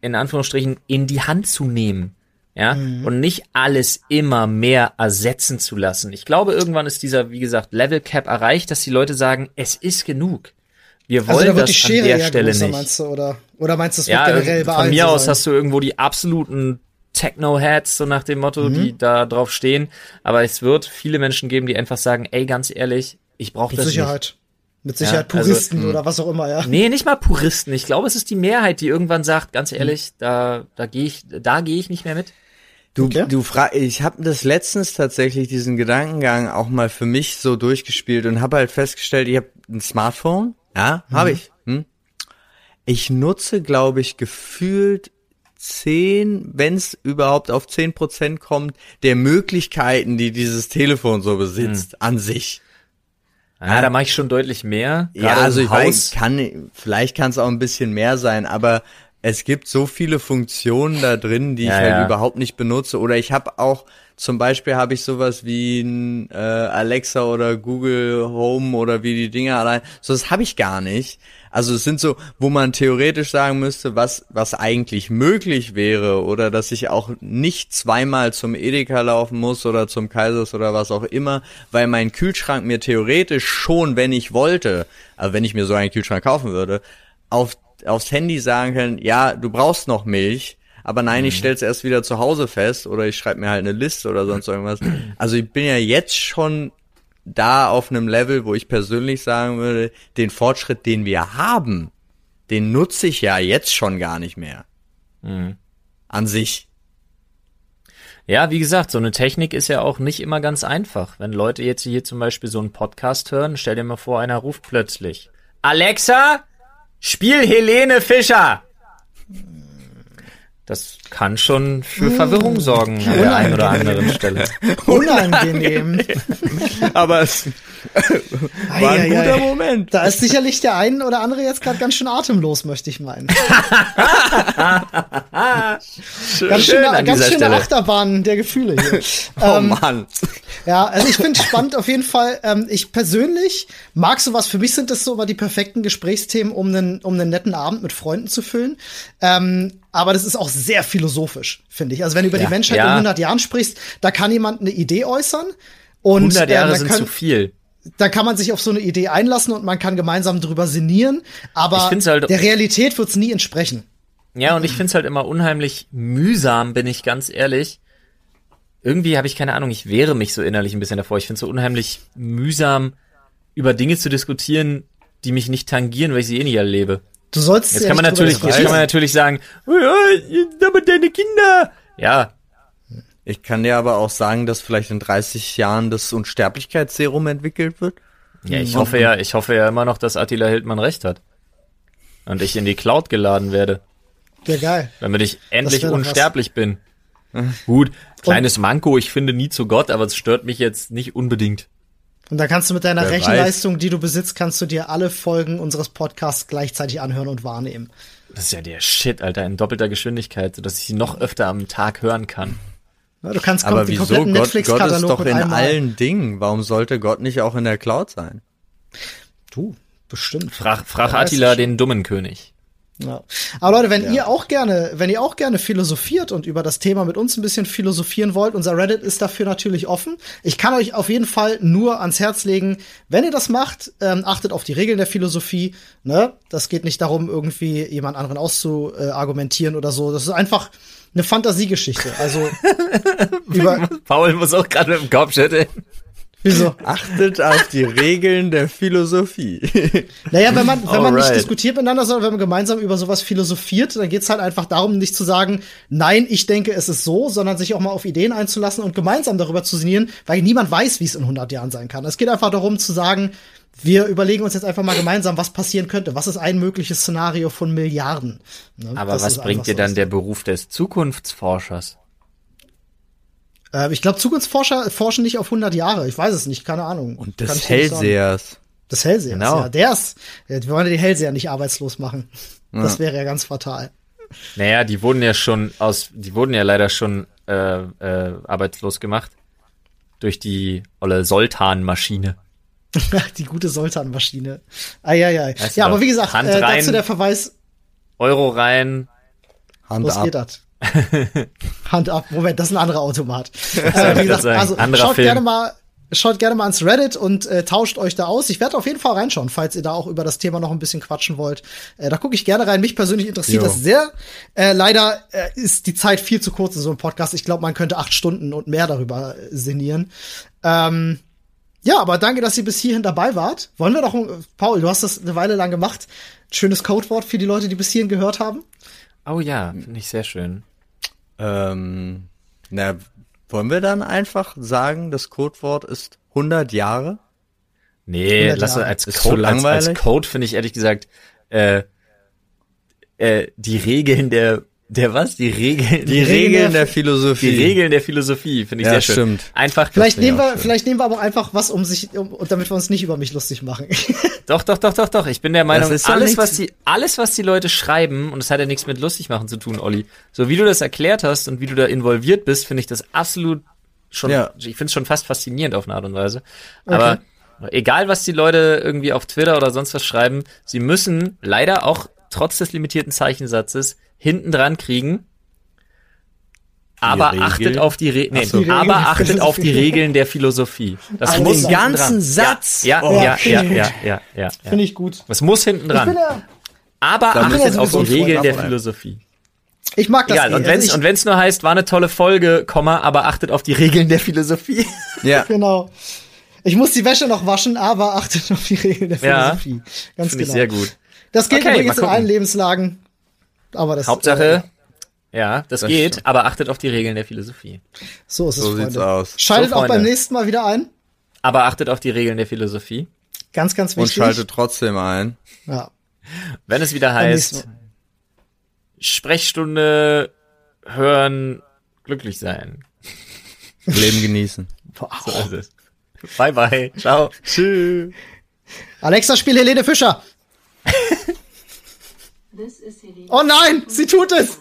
C: in Anführungsstrichen in die Hand zu nehmen ja, mhm. und nicht alles immer mehr ersetzen zu lassen. Ich glaube, irgendwann ist dieser, wie gesagt, Level Cap erreicht, dass die Leute sagen, es ist genug. Wir wollen also da das an der Stelle größer, nicht.
A: Meinst du, oder, oder meinst du, es
C: ja, generell bei Von mir so aus sein? hast du irgendwo die absoluten Techno-Heads, so nach dem Motto, mhm. die da drauf stehen. Aber es wird viele Menschen geben, die einfach sagen, ey, ganz ehrlich, Ich brauche
A: Mit
C: das
A: Sicherheit. Mit Sicherheit
C: Ja, also,
A: Puristen
B: mh.
A: oder was auch immer, ja.
C: nicht. Nee, nicht mal Puristen. Ich glaube, es ist die Mehrheit, die irgendwann sagt, ganz ehrlich, da, da gehe ich, da gehe ich nicht mehr mit.
B: Du,
A: Okay.
B: du frag, ich habe das letztens tatsächlich diesen Gedankengang auch mal für mich so durchgespielt und habe halt festgestellt, ich habe ein Smartphone, ja, habe ich. Hm? Ich nutze, glaube ich, gefühlt zehn, wenn es überhaupt auf zehn Prozent kommt, der Möglichkeiten, die dieses Telefon so besitzt, an sich.
C: Ja, da mache ich schon deutlich mehr.
B: Ja, also ich
C: Haus.
B: weiß, kann, vielleicht kann es auch ein bisschen mehr sein, aber es gibt so viele Funktionen da drin, die
C: Ja,
B: ich halt
C: ja.
B: überhaupt nicht benutze. Oder ich habe auch, zum Beispiel habe ich sowas wie ein äh, Alexa oder Google Home oder wie die Dinger allein. So, das habe ich gar nicht. Also es sind so, wo man theoretisch sagen müsste, was, was eigentlich möglich wäre oder dass ich auch nicht zweimal zum Edeka laufen muss oder zum Kaisers oder was auch immer, weil mein Kühlschrank mir theoretisch schon, wenn ich wollte, also wenn ich mir so einen Kühlschrank kaufen würde, auf, aufs Handy sagen kann, ja, du brauchst noch Milch, aber nein, ich stell's erst wieder zu Hause fest oder ich schreibe mir halt eine Liste oder sonst irgendwas. Also ich bin ja jetzt schon da auf einem Level, wo ich persönlich sagen würde, den Fortschritt, den wir haben, den nutze ich ja jetzt schon gar nicht mehr. An sich.
C: Ja, wie gesagt, so eine Technik ist ja auch nicht immer ganz einfach. Wenn Leute jetzt hier zum Beispiel so einen Podcast hören, stell dir mal vor, einer ruft plötzlich. Alexa, spiel Helene Fischer! Das kann schon für Verwirrung sorgen an der einen oder anderen Stelle.
A: Unangenehm.
B: Aber es war ein guter Moment.
A: Da ist sicherlich der ein oder andere jetzt gerade ganz schön atemlos, möchte ich meinen. ganz
C: Schön
A: schöne,
C: an
A: ganz schöne. Achterbahn der Gefühle hier.
B: Oh
A: ähm,
B: Mann.
A: ja, also ich finde spannend auf jeden Fall. Ähm, ich persönlich mag sowas. Für mich sind das so immer die perfekten Gesprächsthemen, um einen, um einen netten Abend mit Freunden zu füllen. Ähm, aber das ist auch sehr philosophisch, finde ich. Also wenn du über
C: Ja.
A: die Menschheit
C: Ja.
A: in 100 Jahren sprichst, da kann jemand eine Idee äußern. Und
C: 100 Jahre
A: äh, da
C: sind
A: können-
C: zu viel.
A: Da kann man sich auf so eine Idee einlassen und man kann gemeinsam drüber sinnieren, aber
C: halt-
A: der Realität wird's nie entsprechen.
C: Ja, und ich find's halt immer unheimlich mühsam, bin ich ganz ehrlich. Irgendwie habe ich keine Ahnung, ich wehre mich so innerlich ein bisschen davor. Ich find's so unheimlich mühsam, über Dinge zu diskutieren, die mich nicht tangieren, weil ich sie eh nicht erlebe.
A: Du sollst
C: Jetzt
A: ja
C: kann man natürlich, jetzt kann man natürlich sagen, aber deine Kinder. Ja,
B: Ich kann dir aber auch sagen, dass vielleicht in 30 Jahren das Unsterblichkeitsserum entwickelt wird.
C: ja, ich hoffe ja, ich hoffe ja immer noch, dass Attila Hildmann recht hat. Und ich in die Cloud geladen werde,
A: Ja, geil.
C: damit ich endlich
A: was.
C: unsterblich bin. Gut, kleines Manko, ich finde nie zu Gott, aber es stört mich jetzt nicht unbedingt.
A: Und da kannst du mit deiner
B: Wer
A: Rechenleistung, die du besitzt, kannst du dir alle Folgen unseres Podcasts gleichzeitig anhören und wahrnehmen.
C: Das ist ja der Shit, Alter, in doppelter Geschwindigkeit, sodass ich sie noch öfter am Tag hören kann.
A: Ja, du kannst
B: Aber
A: kom- den
B: wieso?
A: kompletten
B: Gott, Gott ist
A: Netflix-Katalog
B: doch
A: mit
B: in
A: einmal.
B: allen Dingen. Warum sollte Gott nicht auch in der Cloud sein?
A: Du, bestimmt.
C: Frag, frag Attila, den dummen König.
A: Ja. Aber Leute, wenn ihr auch gerne, wenn ihr auch gerne philosophiert und über das Thema mit uns ein bisschen philosophieren wollt, unser Reddit ist dafür natürlich offen. Ich kann euch auf jeden Fall nur ans Herz legen, wenn ihr das macht, ähm, achtet auf die Regeln der Philosophie. Ne? Das geht nicht darum, irgendwie jemand anderen auszuargumentieren oder so. Das ist einfach eine Fantasiegeschichte. Also über
C: Paul muss auch gerade mit dem Kopf schütteln.
A: wieso?
B: Achtet auf die Regeln der Philosophie.
A: Naja, wenn man, wenn man nicht diskutiert miteinander, sondern wenn man gemeinsam über sowas philosophiert, dann geht's halt einfach darum, nicht zu sagen, nein, ich denke, es ist so, sondern sich auch mal auf Ideen einzulassen und gemeinsam darüber zu sinnieren, weil niemand weiß, wie es in 100 Jahren sein kann. Es geht einfach darum zu sagen, wir überlegen uns jetzt einfach mal gemeinsam, was passieren könnte. Was ist ein mögliches Szenario von Milliarden? Ne?
C: Aber
A: Das
C: was bringt dir dann der Beruf des Zukunftsforschers?
A: Äh, ich glaube, Zukunftsforscher forschen nicht auf 100 Jahre. Ich weiß es nicht, keine Ahnung.
B: Und des. Hellsehers.
A: Des Hellsehers,
C: Genau.
A: ja. Der ist, ja, wir wollen ja die Hellseher nicht arbeitslos machen. Das wäre ja ganz fatal.
C: Naja, die wurden ja schon aus, die wurden ja leider schon äh, äh, arbeitslos gemacht durch die olle Soltan-Maschine.
A: die gute Sultan-Maschine. Eieiei.
C: Weißt
A: Ja, aber wie gesagt,
C: Hand
A: äh,
C: rein.
A: dazu der Verweis,
C: Euro rein.
B: Hand
A: los
B: ab.
A: geht das. Hand ab. Moment, das ist ein anderer Automat. äh, wie gesagt, also
C: Anderer
A: schaut
C: Film.
A: gerne mal Schaut gerne mal ans Reddit und äh, tauscht euch da aus. Ich werde auf jeden Fall reinschauen, falls ihr da auch über das Thema noch ein bisschen quatschen wollt. Äh, da gucke ich gerne rein. Mich persönlich interessiert
B: Jo.
A: das sehr. Äh, leider äh, ist die Zeit viel zu kurz in so einem Podcast. Ich glaube, man könnte acht Stunden und mehr darüber äh, sinnieren. Ähm, Ja, aber danke, dass ihr bis hierhin dabei wart. Wollen wir doch, Paul, du hast das eine Weile lang gemacht. Schönes Codewort für die Leute, die bis hierhin gehört haben.
C: Oh ja, finde ich sehr schön.
B: Ähm, na, wollen wir dann einfach sagen, das Codewort ist 100 Jahre?
C: Nee,
A: 100
C: lass uns
A: Jahre.
C: als
B: Ist zu
C: Code, als, als
B: langweilig?
C: Code finde ich ehrlich gesagt, äh, äh, die Regeln der, der was? Die Regeln,
B: Die
A: Regeln
B: Regeln
A: der-
B: der Philosophie.
C: die Regeln der Philosophie finde ich
B: Ja,
C: sehr schön.
B: stimmt.
C: Einfach,
A: Vielleicht nehmen wir, vielleicht nehmen wir aber einfach was, um sich, um, damit wir uns nicht über mich lustig machen.
C: Doch, doch, doch, doch, doch. Ich bin der Meinung, alles,
B: nichts-
C: was die, alles, was die Leute schreiben, und das hat ja nichts mit lustig machen zu tun, Olli. So wie du das erklärt hast und wie du da involviert bist, finde ich das absolut schon,
B: Ja.
C: ich finde es schon fast faszinierend auf eine Art und Weise. Aber egal, was die Leute irgendwie auf Twitter oder sonst was schreiben, sie müssen leider auch trotz des limitierten Zeichensatzes hinten dran kriegen. Aber
B: Regel?
C: achtet auf die, Re nee,
A: so, die Regeln
C: aber
A: der
C: achtet auf die
A: Philosophie.
C: Regeln der Philosophie. Das
A: Ach,
C: muss
A: den
C: hinten
B: ganzen
C: dran.
B: Satz?
C: Ja,
B: Oh,
C: ja, ja,
A: finde
C: ja,
A: ich
C: ja,
A: gut.
C: ja, ja, ja.
A: Finde ich gut.
C: Das muss hinten dran.
A: ja,
C: Aber
B: Da
C: achtet auf die Regeln der Philosophie.
A: ich mag das.
C: Egal,
A: eh.
C: und wenn's,
A: Also ich-
C: und wenn's nur heißt, war eine tolle Folge, Komma, aber achtet auf die Regeln der Philosophie.
B: Ja.
A: Genau. Ich muss die Wäsche noch waschen, aber achtet auf die Regeln der
C: Ja.
A: Philosophie. Ganz
C: Finde
A: genau.
C: ich sehr gut.
A: Das gilt
C: Okay,
A: übrigens in allen Lebenslagen. Aber das
C: Hauptsache, ja, das,
B: Das
C: geht,
B: stimmt.
C: aber achtet auf die Regeln der Philosophie.
A: Äh, so ist es,
B: So
A: Freunde.
B: sieht's aus.
A: Schaltet
C: So,
A: auch beim nächsten Mal wieder ein.
C: Aber achtet auf die Regeln der Philosophie.
A: Ganz, ganz
B: Und
A: wichtig.
B: schaltet trotzdem ein.
A: ja.
C: Wenn es wieder heißt, Sprechstunde hören, glücklich sein.
B: Leben genießen.
A: Wow.
C: So ist es. Bye bye. Ciao. Tschüss.
A: Alexa, spiel Helene Fischer. Oh nein, sie tut es.